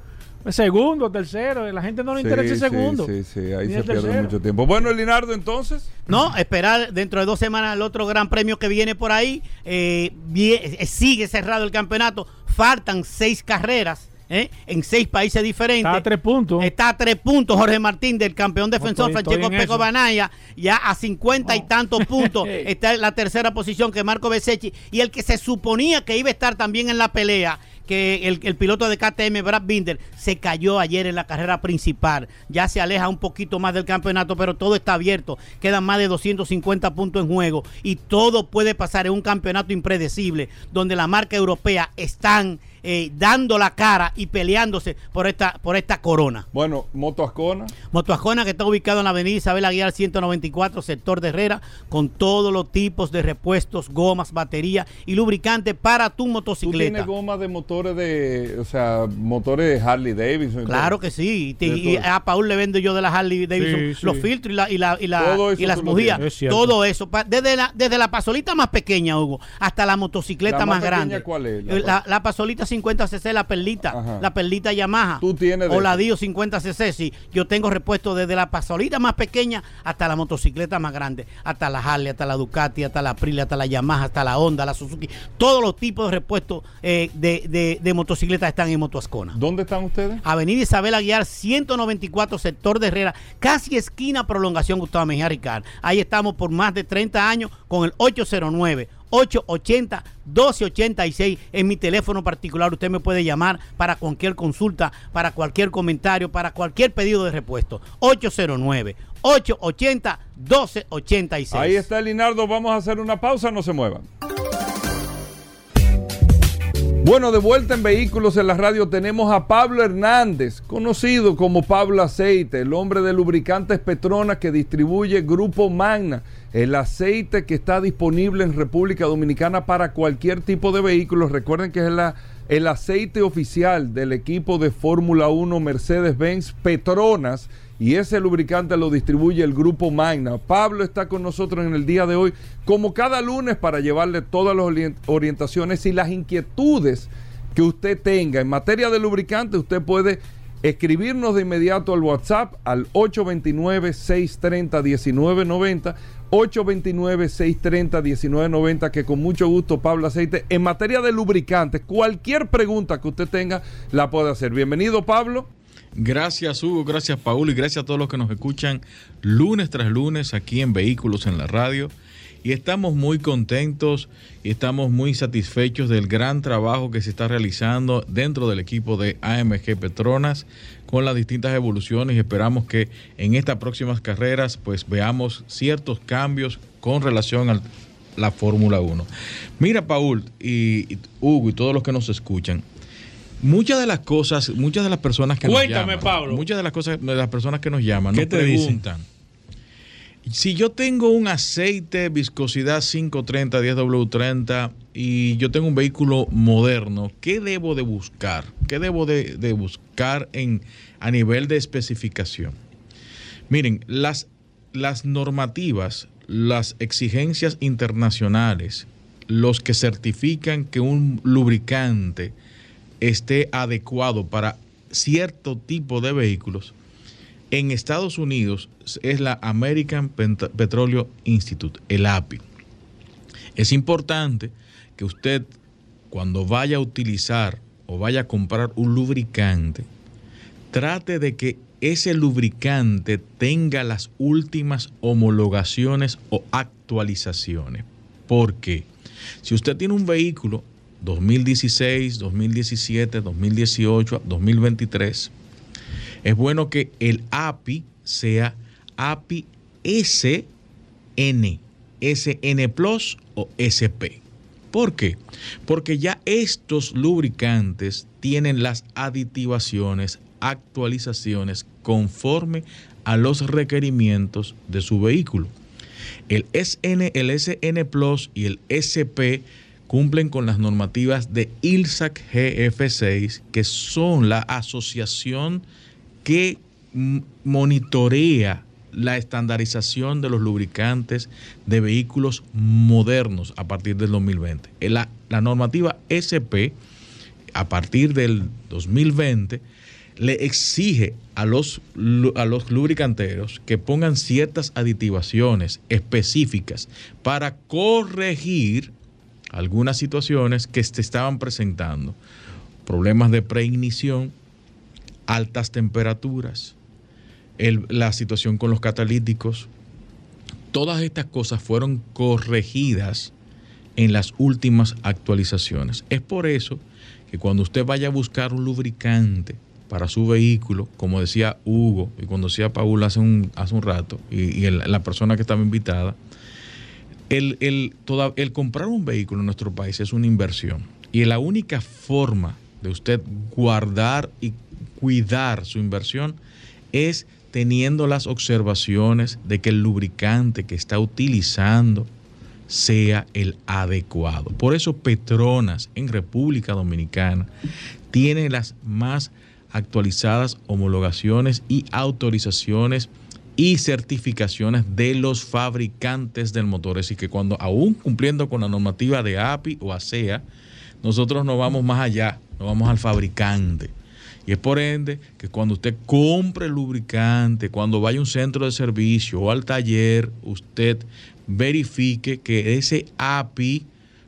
segundo, tercero, la gente no le interesa el segundo. Sí, sí, ahí se pierde mucho tiempo. Bueno, Linardo, entonces. No, esperar dentro de dos semanas el otro gran premio que viene por ahí. Eh, eh sigue cerrado el campeonato. Faltan seis carreras ¿eh? en seis países diferentes. Está a tres puntos. Está a tres puntos Jorge Martín del campeón defensor Francesco Peco Banaya, ya a cincuenta y tantos puntos. <laughs> está en la tercera posición que Marco Besechi y el que se suponía que iba a estar también en la pelea que el, el, piloto de KTM, Brad Binder, se cayó ayer en la carrera principal. Ya se aleja un poquito más del campeonato, pero todo está abierto. Quedan más de 250 puntos en juego y todo puede pasar en un campeonato impredecible donde la marca europea están eh, dando la cara y peleándose por esta, por esta corona. Bueno, Moto Ascona. Moto Ascona que está ubicado en la avenida Isabel Aguilar 194, sector de Herrera, con todos los tipos de repuestos, gomas, batería y lubricante para tu motocicleta. ¿Tú tienes gomas de motores de, o sea, motores de Harley Davidson? Claro que sí. Y, a Paul le vendo yo de la Harley Davidson los filtros y, la, y, la, y, la, y las bujías. Todo eso. Desde la, desde la pasolita más pequeña, Hugo, hasta la motocicleta más, grande. ¿Cuál es? La, la pasolita 50cc, la perlita, la perlita Yamaha. Tú tienes. O la Dio 50cc, sí. Yo tengo repuesto desde la pasolita más pequeña hasta la motocicleta más grande. Hasta la Harley, hasta la Ducati, hasta la Aprilia, hasta la Yamaha, hasta la Honda, la Suzuki. Todos los tipos de repuestos eh, de, de, de motocicletas están en Motoascona. ¿Dónde están ustedes? Avenida Isabel Aguiar, 194, sector de Herrera, casi esquina prolongación Gustavo Mejía Ricard. Ahí estamos por más de 30 años con el 809 880 1286 en mi teléfono particular. Usted me puede llamar para cualquier consulta, para cualquier comentario, para cualquier pedido de repuesto. 809 880 1286. Ahí está Linardo. Vamos a hacer una pausa. No se muevan. Bueno, de vuelta en Vehículos en la Radio tenemos a Pablo Hernández, conocido como Pablo Aceite, el hombre de lubricantes Petronas que distribuye Grupo Magna, el aceite que está disponible en República Dominicana para cualquier tipo de vehículos. Recuerden que es el aceite oficial del equipo de Fórmula 1 Mercedes-Benz Petronas y ese lubricante lo distribuye el grupo Magna. Pablo está con nosotros en el día de hoy, como cada lunes, para llevarle todas las orientaciones y las inquietudes que usted tenga. En materia de lubricante, usted puede escribirnos de inmediato al WhatsApp al 829-630-1990. 829-630-1990, que con mucho gusto Pablo Aceite, en materia de lubricantes, cualquier pregunta que usted tenga, la puede hacer. Bienvenido Pablo. Gracias Hugo, gracias Paul y gracias a todos los que nos escuchan lunes tras lunes aquí en Vehículos en la Radio. Y estamos muy contentos y estamos muy satisfechos del gran trabajo que se está realizando dentro del equipo de AMG Petronas con las distintas evoluciones y esperamos que en estas próximas carreras pues veamos ciertos cambios con relación a la Fórmula 1. Mira Paul y, y Hugo y todos los que nos escuchan, muchas de las cosas, muchas de las personas que nos llaman, Pablo. muchas de las cosas de las personas que nos llaman nos preguntan. Si yo tengo un aceite viscosidad 530 10W30 y yo tengo un vehículo moderno, ¿qué debo de buscar? ¿Qué debo de, buscar en, a nivel de especificación? Miren, las, las normativas, las exigencias internacionales, los que certifican que un lubricante esté adecuado para cierto tipo de vehículos, en Estados Unidos es la American Petroleum Institute, el API. Es importante que usted cuando vaya a utilizar o vaya a comprar un lubricante, trate de que ese lubricante tenga las últimas homologaciones o actualizaciones. ¿Por qué? Si usted tiene un vehículo 2016, 2017, 2018, 2023, es bueno que el API sea API SN, SN Plus o SP. ¿Por qué? Porque ya estos lubricantes tienen las aditivaciones, actualizaciones conforme a los requerimientos de su vehículo. El SN, el SN Plus y el SP cumplen con las normativas de ILSAC GF6, que son la asociación que monitorea la estandarización de los lubricantes de vehículos modernos a partir del 2020. La, la normativa SP, a partir del 2020, le exige a los, a los lubricanteros que pongan ciertas aditivaciones específicas para corregir algunas situaciones que se estaban presentando. Problemas de preignición, altas temperaturas, la situación con los catalíticos. Todas estas cosas fueron corregidas en las últimas actualizaciones. Es por eso que cuando usted vaya a buscar un lubricante para su vehículo, como decía Hugo y cuando decía Paul hace un, hace un rato, y, la persona que estaba invitada, el, el, el comprar un vehículo en nuestro país es una inversión. Y la única forma de usted guardar y cuidar su inversión es teniendo las observaciones de que el lubricante que está utilizando sea el adecuado. Por eso Petronas en República Dominicana tiene las más actualizadas homologaciones y autorizaciones y certificaciones de los fabricantes del motor. Así que cuando aún cumpliendo con la normativa de API o ASEA, nosotros no vamos más allá, no vamos al fabricante. Y es por ende que cuando usted compre lubricante, cuando vaya a un centro de servicio o al taller, usted verifique que ese API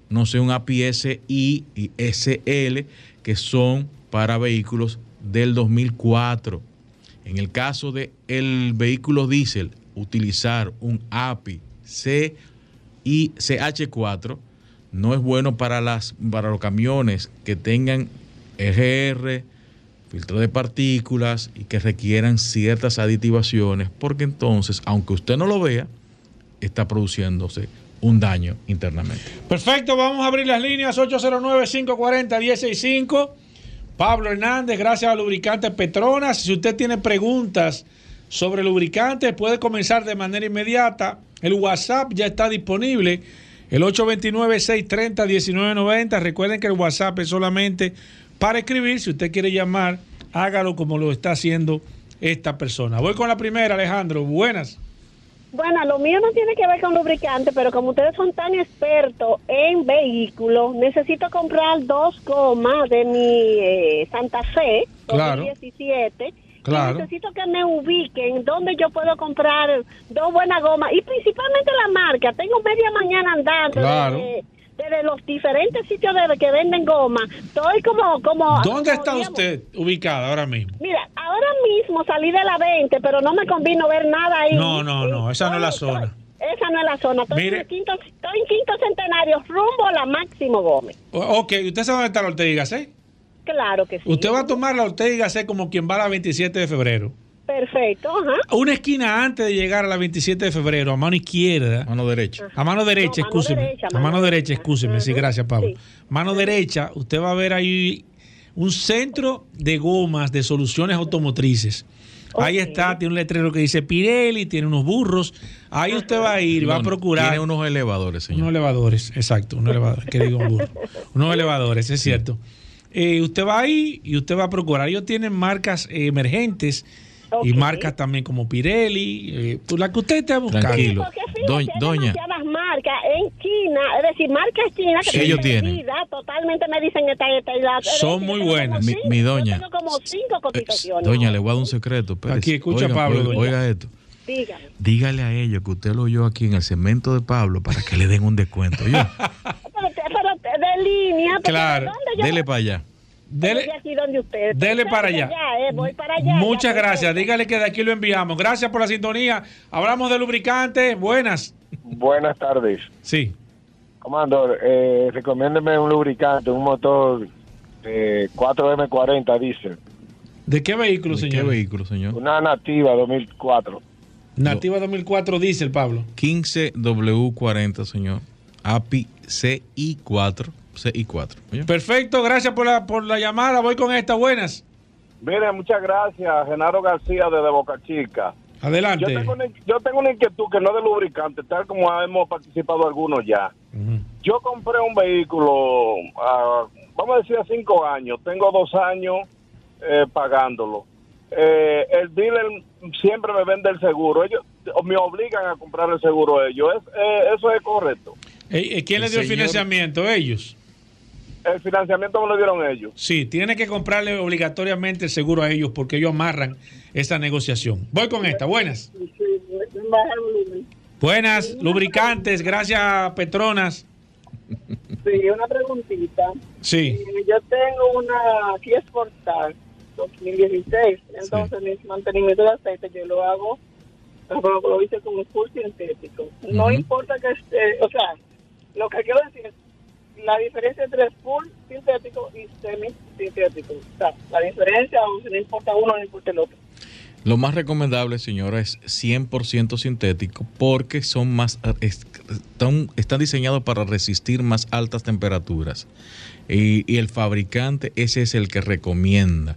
no sea un API SI y SL, que son para vehículos del 2004. En el caso de el vehículo diésel, utilizar un API C y CH4 no es bueno para, las, para los camiones que tengan EGR, filtro de partículas y que requieran ciertas aditivaciones, porque entonces, aunque usted no lo vea, está produciéndose un daño internamente. Perfecto, vamos a abrir las líneas 809-540-165. Pablo Hernández, gracias a Lubricante Petronas. Si usted tiene preguntas sobre lubricantes, puede comenzar de manera inmediata. El WhatsApp ya está disponible. El 829-630-1990. Recuerden que el WhatsApp es solamente para escribir. Si usted quiere llamar, hágalo como lo está haciendo esta persona. Voy con la primera, Alejandro. Buenas. Bueno, lo mío no tiene que ver con lubricante, pero como ustedes son tan expertos en vehículos, necesito comprar dos gomas de mi eh, Santa Fe 2017. Claro. necesito que me ubiquen donde yo puedo comprar dos buenas gomas y principalmente la marca. Tengo media mañana andando. Claro de los diferentes sitios de que venden goma, estoy como... como ¿Dónde está usted ubicada ahora mismo? Mira, ahora mismo salí de la 20, pero no me convino ver nada ahí. No, no, no, esa no es la zona. Esa no es la zona. Estoy, en, quinto, estoy en quinto centenario, rumbo a la Máximo Gómez. Ok, ¿usted sabe dónde está la Ortega C? Claro que sí. Usted va a tomar la Ortega C como quien va a la 27 de febrero. Perfecto, ajá. Una esquina antes de llegar a la 27 de febrero, a mano izquierda. Mano derecha. A mano derecha, escúcheme. a mano derecha, escúcheme. Sí, gracias, Pablo. Mano derecha, usted va a ver ahí un centro de gomas de soluciones automotrices. Ahí está, tiene un letrero que dice Pirelli, tiene unos burros. Ahí usted va a ir, va a procurar. Tiene unos elevadores, señor. Unos elevadores, exacto, unos elevadores, que digo un burro. <laughs> Unos elevadores, es cierto. Eh, usted va ahí y usted va a procurar. Ellos tienen marcas emergentes y marcas también como Pirelli, eh, la que usted esté buscando. Tranquilo. Doña, doña. marcas en China, es decir, marcas chinas que ellos tienen. Totalmente me dicen esta, esta, esta Son muy buenas. Mi, doña. tengo como cinco eh, cotizaciones. doña, le voy a dar un secreto. Aquí escucha Pablo. Oiga, esto. Dígame. Dígale a ellos que usted lo oyó aquí en el cemento de Pablo para que le den un descuento. ¿yo? <laughs> pero, de línea. Claro. Dele para allá. Dele, aquí donde usted. Dele para allá. Eh, voy para allá. Muchas gracias. Dígale que de aquí lo enviamos. Gracias por la sintonía. Hablamos de lubricante. Buenas. Buenas tardes. Sí. Comando, eh, recomiéndeme un lubricante, un motor 4M40 diésel. ¿De qué vehículo, señor? ¿Qué vehículo, señor? Una Nativa 2004. Nativa 2004 diésel, Pablo. 15W40, señor. API CI4 y 4. Perfecto, gracias por la, por la llamada. Voy con esta, buenas. Mire, muchas gracias, Genaro García desde Boca Chica. Adelante. Yo tengo, una, inquietud que no es de lubricante, tal como hemos participado algunos ya. Yo compré un vehículo, ah, vamos a decir, a cinco años. Tengo dos años eh, pagándolo. Eh, el dealer siempre me vende el seguro. Ellos me obligan a comprar el seguro ellos. Eh, ¿Eso es correcto? ¿Quién le dio el financiamiento? ¿Ellos? El financiamiento me lo dieron ellos. Sí, tiene que comprarle obligatoriamente el seguro a ellos porque ellos amarran esa negociación. Voy con esta, buenas. Buenas, lubricantes, gracias Petronas. Sí, una preguntita. Sí. Eh, yo tengo una Kia Sportage 2016, entonces mi mantenimiento de aceite yo lo hago, lo hice con un full sintético. No importa que esté, o sea, lo que quiero decir es la diferencia entre full sintético y semi sintético. O sea, la diferencia, si no importa uno, no importa el otro. Lo más recomendable, señora, es 100% sintético porque son más están, están diseñados para resistir más altas temperaturas. Y, y, el fabricante ese es el que recomienda.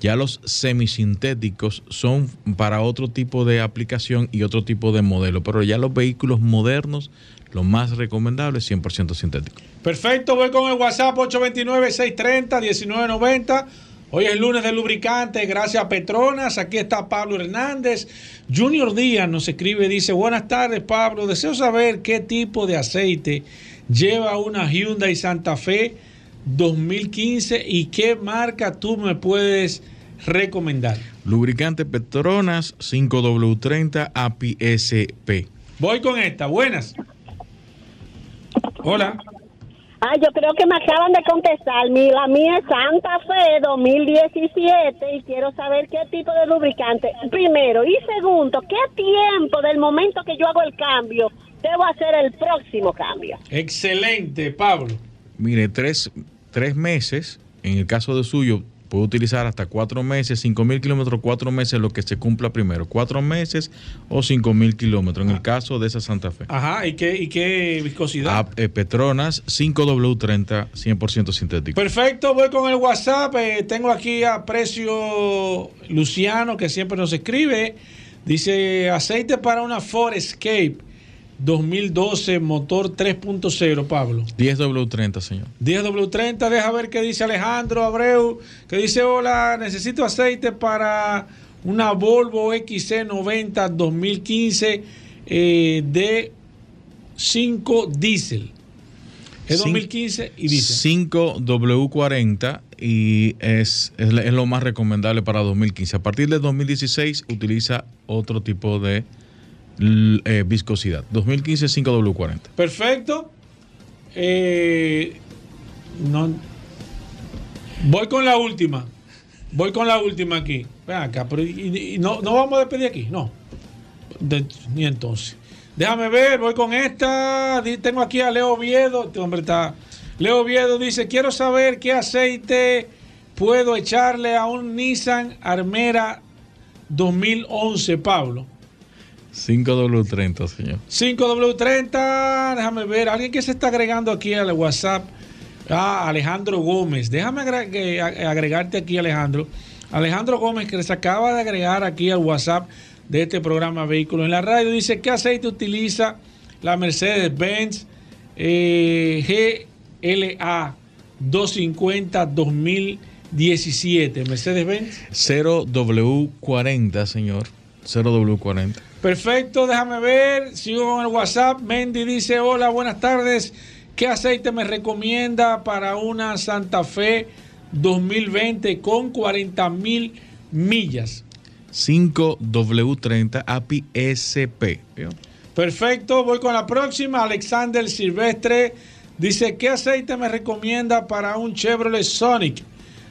Ya los semisintéticos son para otro tipo de aplicación y otro tipo de modelo, pero ya los vehículos modernos, lo más recomendable es 100% sintético. Perfecto, voy con el WhatsApp 829-630-1990. Hoy es lunes de lubricante, gracias a Petronas. Aquí está Pablo Hernández. Junior Díaz nos escribe, dice, buenas tardes Pablo, deseo saber qué tipo de aceite lleva una Hyundai Santa Fe 2015 y qué marca tú me puedes recomendar. Lubricante Petronas 5W30 API SP. Voy con esta, buenas. Hola. Ah, yo creo que me acaban de contestar. Mi, la mía es Santa Fe 2017 y quiero saber qué tipo de lubricante. Primero. Y segundo, ¿qué tiempo del momento que yo hago el cambio debo hacer el próximo cambio? Excelente, Pablo. Mire, tres, tres meses, en el caso de suyo, puede utilizar hasta cuatro meses, cinco mil kilómetros, cuatro meses, lo que se cumpla primero, cuatro meses o cinco mil kilómetros, en el caso de esa Santa Fe. Ajá, ¿y qué, y qué viscosidad? Ah, eh, Petronas 5W30, 100% sintético. Perfecto, voy con el WhatsApp, eh, tengo aquí a Precio Luciano, que siempre nos escribe, dice, aceite para una Ford Escape. 2012, motor 3.0, Pablo. 10W30, señor. 10W30, deja ver qué dice Alejandro Abreu, que dice, hola, necesito aceite para una Volvo XC90 2015 eh, de 5 diésel. Es 2015 y dice 5W40 y es, es, es lo más recomendable para 2015. A partir del 2016 utiliza otro tipo de eh, viscosidad. 2015 5W40. Perfecto. Eh, no, voy con la última. Voy con la última aquí. Ven acá, pero no, no, vamos a despedir aquí. No. Ni entonces. Déjame ver, voy con esta. Tengo aquí a Leo Viedo. Este hombre está. Leo Viedo dice: Quiero saber qué aceite puedo echarle a un Nissan Armera 2011, Pablo. 5W30, señor. 5W30, déjame ver, alguien que se está agregando aquí al WhatsApp. Ah, Alejandro Gómez. Déjame agregarte aquí, Alejandro. Alejandro Gómez, que se acaba de agregar aquí al WhatsApp de este programa Vehículos en la Radio, dice: ¿Qué aceite utiliza la Mercedes-Benz eh, GLA 250 2017? Mercedes-Benz. 0W40, señor. 0W40. Perfecto, déjame ver. Sigo con el WhatsApp. Mendy dice: Hola, buenas tardes. ¿Qué aceite me recomienda para una Santa Fe 2020 con 40 mil millas? 5W30 API SP. Perfecto, voy con la próxima. Alexander Silvestre dice: ¿Qué aceite me recomienda para un Chevrolet Sonic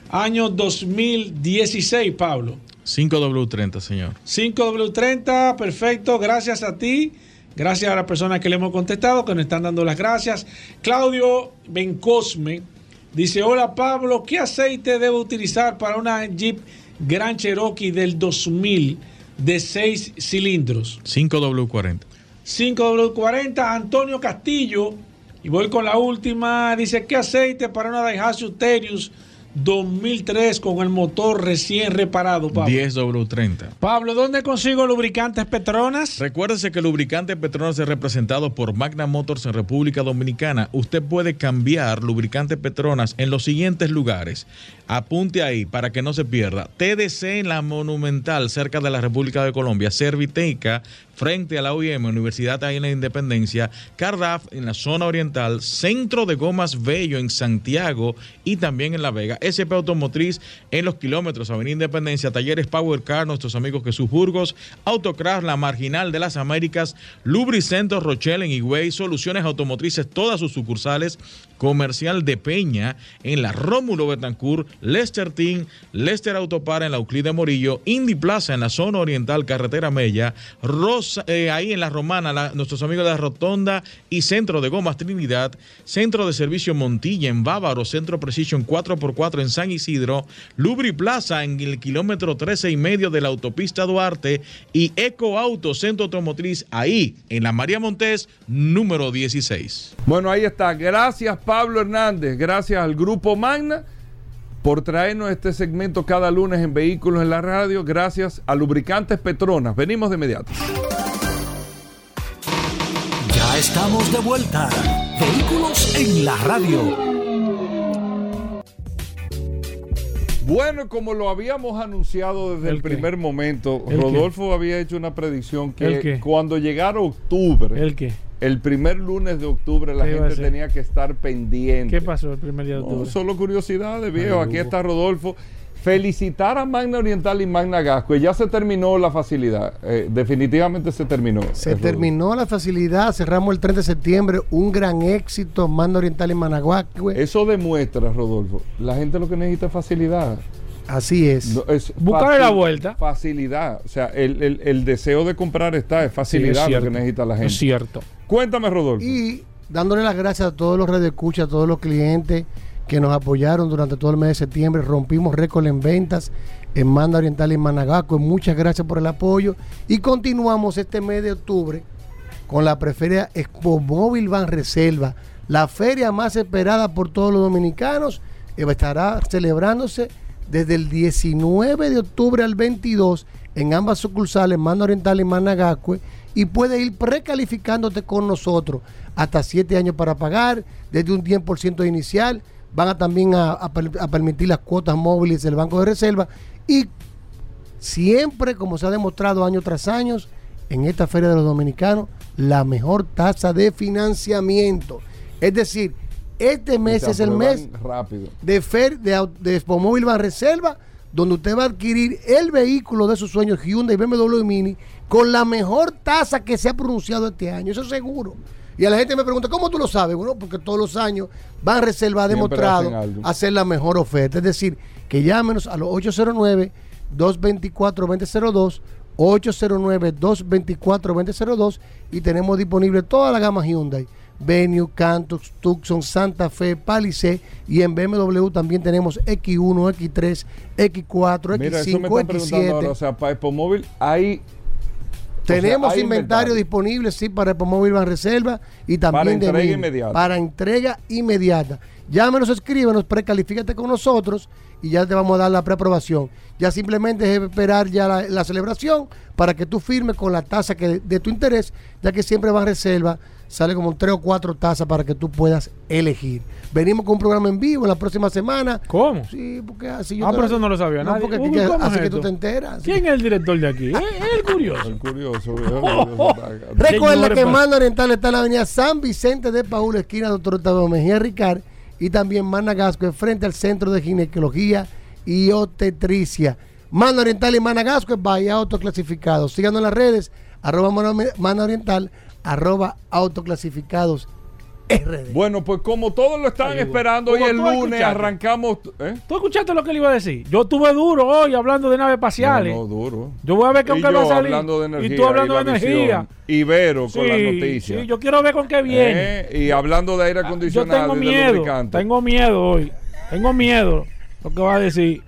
año 2016, Pablo? 5W30, señor. 5W30, perfecto. Gracias a ti. Gracias a las personas que le hemos contestado, que nos están dando las gracias. Claudio Bencosme dice: Hola Pablo, ¿qué aceite debo utilizar para una Jeep Grand Cherokee del 2000 de 6 cilindros? 5W40. 5W40, Antonio Castillo. Y voy con la última. Dice: ¿Qué aceite para una Daihatsu Terius 2003 con el motor recién reparado, Pablo. 10W30. Pablo, ¿dónde consigo lubricantes Petronas? Recuérdese que lubricante Petronas es representado por Magna Motors en República Dominicana. Usted puede cambiar lubricante Petronas en los siguientes lugares. Apunte ahí para que no se pierda. TDC en la Monumental, cerca de la República de Colombia. Serviteca, frente a la OIM, Universidad de la Independencia. Cardaf en la zona oriental. Centro de Gomas Bello en Santiago y también en La Vega. SP Automotriz en los kilómetros, Avenida Independencia. Talleres Power Car, nuestros amigos Jesús Burgos. Autocraft, la Marginal de las Américas. Lubricento Rochelle en Higüey. Soluciones Automotrices, todas sus sucursales. Comercial de Peña en la Rómulo Betancourt, Lester Team, Lester Autopar en la Euclid de Morillo, Indy Plaza en la zona oriental, Carretera Mella, eh, ahí en La Romana nuestros amigos de la Rotonda y Centro de Gomas Trinidad, Centro de Servicio Montilla en Bávaro, Centro Precision 4x4 en San Isidro, Lubri Plaza en el kilómetro 13 y medio de la autopista Duarte y Eco Auto Centro Automotriz ahí en la María Montés número 16. Bueno, ahí está. Gracias Pablo Hernández, gracias al Grupo Magna por traernos este segmento cada lunes en Vehículos en la Radio. Gracias a Lubricantes Petronas. Venimos de inmediato. Ya estamos de vuelta. Vehículos en la Radio. Bueno, como lo habíamos anunciado desde el, primer momento, Rodolfo había hecho una predicción que cuando llegara octubre, ¿El qué? el primer lunes de octubre la gente tenía que estar pendiente. ¿Qué pasó el primer día de octubre? No, solo curiosidades, viejo. Aquí está Rodolfo. Felicitar a Magna Oriental y Magna Gasco. Ya se terminó la facilidad. Eh, definitivamente se terminó. Se terminó la facilidad. Cerramos el 3 de septiembre. Un gran éxito. Magna Oriental y Gasco. Eso demuestra, Rodolfo. La gente lo que necesita es facilidad. Así es. Buscar la vuelta. Facilidad. O sea, el, deseo de comprar está, es facilidad lo que necesita la gente. Es cierto. Cuéntame, Rodolfo. Y dándole las gracias a todos los redescuchas, a todos los clientes que nos apoyaron durante todo el mes de septiembre. Rompimos récord en ventas en Manda Oriental y en Managaco. Muchas gracias por el apoyo. Y continuamos este mes de octubre con la preferida Expo Móvil Van Reserva, la feria más esperada por todos los dominicanos. Estará celebrándose desde el 19 de octubre al 22 en ambas sucursales, Manda Oriental y Managacue, y puede ir precalificándote con nosotros hasta 7 años para pagar, desde un 10% inicial. Van a también a, permitir las cuotas móviles del Banco de Reserva y siempre, como se ha demostrado año tras año, en esta Feria de los Dominicanos, la mejor tasa de financiamiento. Es decir, este mes es el mes rápido. de Fer, de, de Expo Móvil Van Reserva, donde usted va a adquirir el vehículo de sus sueños Hyundai BMW Mini con la mejor tasa que se ha pronunciado este año, eso es seguro. Y a la gente me pregunta, ¿cómo tú lo sabes? Bueno, porque todos los años Van Reserva ha demostrado hacer la mejor oferta. Es decir, que llámenos a los 809-224-2002, 809-224-2002 y tenemos disponible toda la gama Hyundai Venue, Cantus, Tucson, Santa Fe, Palisade y en BMW también tenemos X1, X3, X4, X5, X7. Ahora, o sea, para Móvil hay tenemos inventario, disponible, sí, para Epomóvil Van Reserva y también para entrega inmediata. Para entrega inmediata. Llámenos, escríbenos, precalifícate con nosotros y ya te vamos a dar la preaprobación. Ya simplemente es esperar ya la, celebración para que tú firmes con la tasa que de, tu interés, ya que siempre Van Reserva sale como tres o cuatro tazas para que tú puedas elegir. Venimos con un programa en vivo la próxima semana. ¿Cómo? Sí, porque así yo. Ah, pero eso no lo sabía no, Porque así que tú te enteras. ¿Quién es el director de aquí? <laughs> ¿Es el curioso? El curioso. <laughs> Recuerda que Manda Oriental está en la avenida San Vicente de Paúl, esquina Doctor Octavio Mejía Ricard, y también Managasco, frente al Centro de Ginecología y Obstetricia. Manda Oriental y Managasco es Bahía Autoclasificado. Síganos en las redes, arroba Manda Oriental, arroba autoclasificados RD. Bueno, pues como todos lo estaban esperando, hoy el lunes arrancamos. ¿eh? ¿Tú escuchaste lo que le iba a decir? Yo estuve duro hoy hablando de naves espaciales. No, duro. Yo voy a ver con qué va a salir. Hablando de energía, y tú hablando de energía. Ibero con las noticias. Sí, yo quiero ver con qué viene. Eh, y hablando de aire ah, acondicionado. Yo tengo miedo. Tengo miedo hoy. Tengo miedo. Lo que va a decir.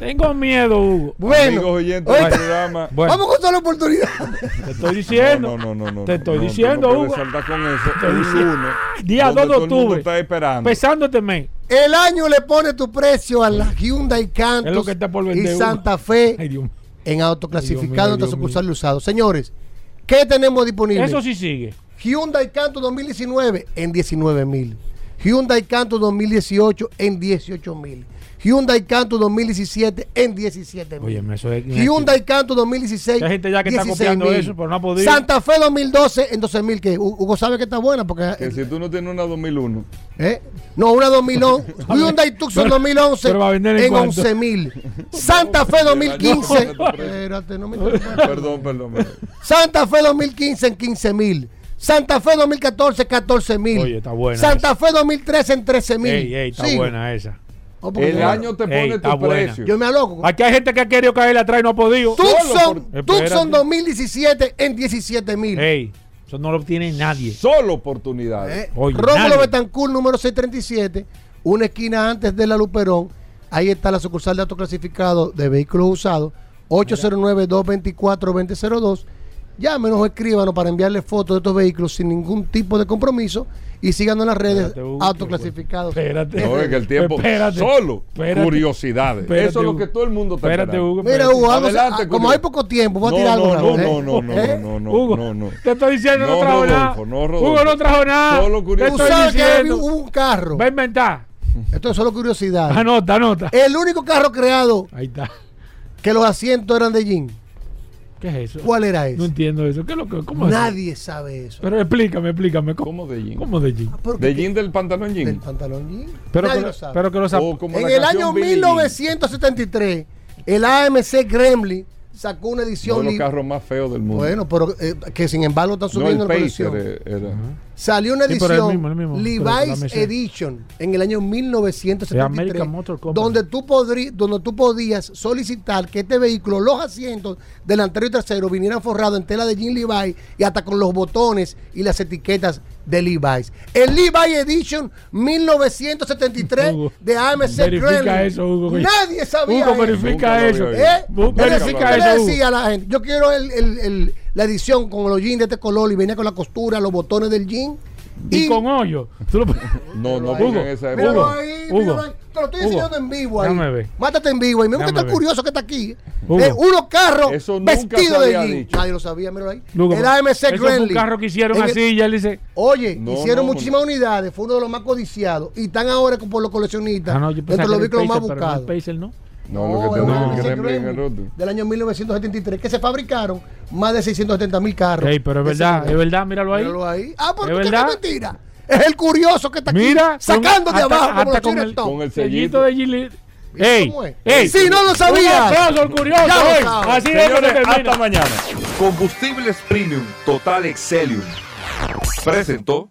Tengo miedo, Hugo. Bueno, programa. vamos con la oportunidad. Te estoy diciendo. No, no, no, no. Te estoy diciendo, no Hugo. con eso. Día 2 de octubre. Está esperando. Este mes. El año le pone tu precio a la Hyundai Cantus es lo que está por vender, y Santa Fe <laughs> en autoclasificado en sucursal usado. Señores, ¿qué tenemos disponible? Eso sí sigue. Hyundai Cantus 2019 en 19 mil. Hyundai Cantus 2018 en 18 mil. Hyundai Canto 2017 en 17 mil. Oye, eso es Hyundai Canto 2016. Hay gente ya que está copiando eso, pero no ha podido. Santa Fe 2012 en 12 mil. Que Hugo sabe que está buena. porque Que si tú no tienes una 2001. ¿Eh? No, una 2011. Hyundai Tucson 2011 en, en 11 mil. Santa Fe 2015. Espérate, no me Perdón, perdón. Santa Fe 2015 en 15 mil. Santa Fe 2014, 14 mil. Oye, está buena. Santa Fe 2013 en 13 mil. Ey, ey, está buena esa. El año te pone tu precio. Yo me aloco. Aquí hay gente que ha querido caer atrás y no ha podido. Tucson, Tucson 2017 en 17 mil. Ey, eso no lo obtiene nadie. Solo oportunidades. Eh, Rómulo Betancourt, número 637, una esquina antes de la Luperón. Ahí está la sucursal de autoclasificado de vehículos usados. 809-224-2002 llámenos o escríbanos para enviarle fotos de estos vehículos sin ningún tipo de compromiso y síganos en las redes autoclasificados. Espérate. No, es que el tiempo espérate, solo curiosidades. Espérate, Eso es lo que todo el mundo está espérate, Hugo, Mira, Hugo, Adelante, como hay poco tiempo, voy a tirar no, algo. No, no, no, ¿Eh? no, no, Hugo, no, no, Te estoy diciendo no, trajo nada. Hugo no trajo nada. Solo curiosidades. Tú sabes que hubo un carro. Va a inventar. Esto es solo curiosidad. Anota, anota. El único carro creado. Ahí está. Que los asientos eran de jean. ¿Qué es eso? ¿Cuál era eso? No entiendo eso. ¿Qué es lo que, cómo Nadie sabe eso. Pero explícame, explícame. ¿Cómo, de jean? ¿Cómo de jean? Ah, ¿De jean del pantalón jean? Del pantalón jean. Pero Nadie que, lo sabe. Pero que lo sabe. En el año 1973, el AMC Gremlin sacó una edición. Uno de los carros más feos del mundo. Bueno, pero eh, que sin embargo está subiendo no, el la Pacer era. Salió una edición, sí, el mismo, el mismo, Levi's Edition, en el año 1973, donde tú, podrí, donde tú podías solicitar que este vehículo, los asientos delantero y trasero, vinieran forrados en tela de jean Levi y hasta con los botones y las etiquetas de Levi's. El Levi Edition 1973 Hugo, de AMC Verifica eso, Hugo. Nadie sabía Hugo, verifica eso. ¿Eh? Verifica eso. Hugo. decía a la gente? Yo quiero el, el, el la edición con los jeans de este color y venía con la costura, los botones del jean. Y, y con hoyo. Lo... No, no, Hugo, esa Hugo, ahí, Hugo, ahí. Te lo estoy enseñando en vivo ahí. Mátate en vivo ahí. Me gusta tan curioso que está aquí. Eh, unos carros vestidos de jean. Nadie lo sabía, míralo ahí. Hugo, el AMC Gremlin. Fue un carro que hicieron así y él dice. Oye, no, hicieron no, muchísimas no. unidades. Fue uno de los más codiciados. Y están ahora por los coleccionistas. Ah, no, yo entre los vehículos más buscados. No ¿no? No, lo que te no, el Gremlin en el roto. Del año 1973, que se fabricaron más de 670 mil carros. Hey, pero es verdad, es verdad, míralo ahí. Míralo ahí. Ah, pero ¿Es ¿qué verdad? es mentira? Es el curioso que está aquí Mira, sacando de hasta, abajo hasta como con, el, con el sellito de Gili. Ey, ey, si no lo sabías. Un aplauso al curioso. Ya lo Así Señores, es que hasta mañana. Combustibles Premium Total Excelium presentó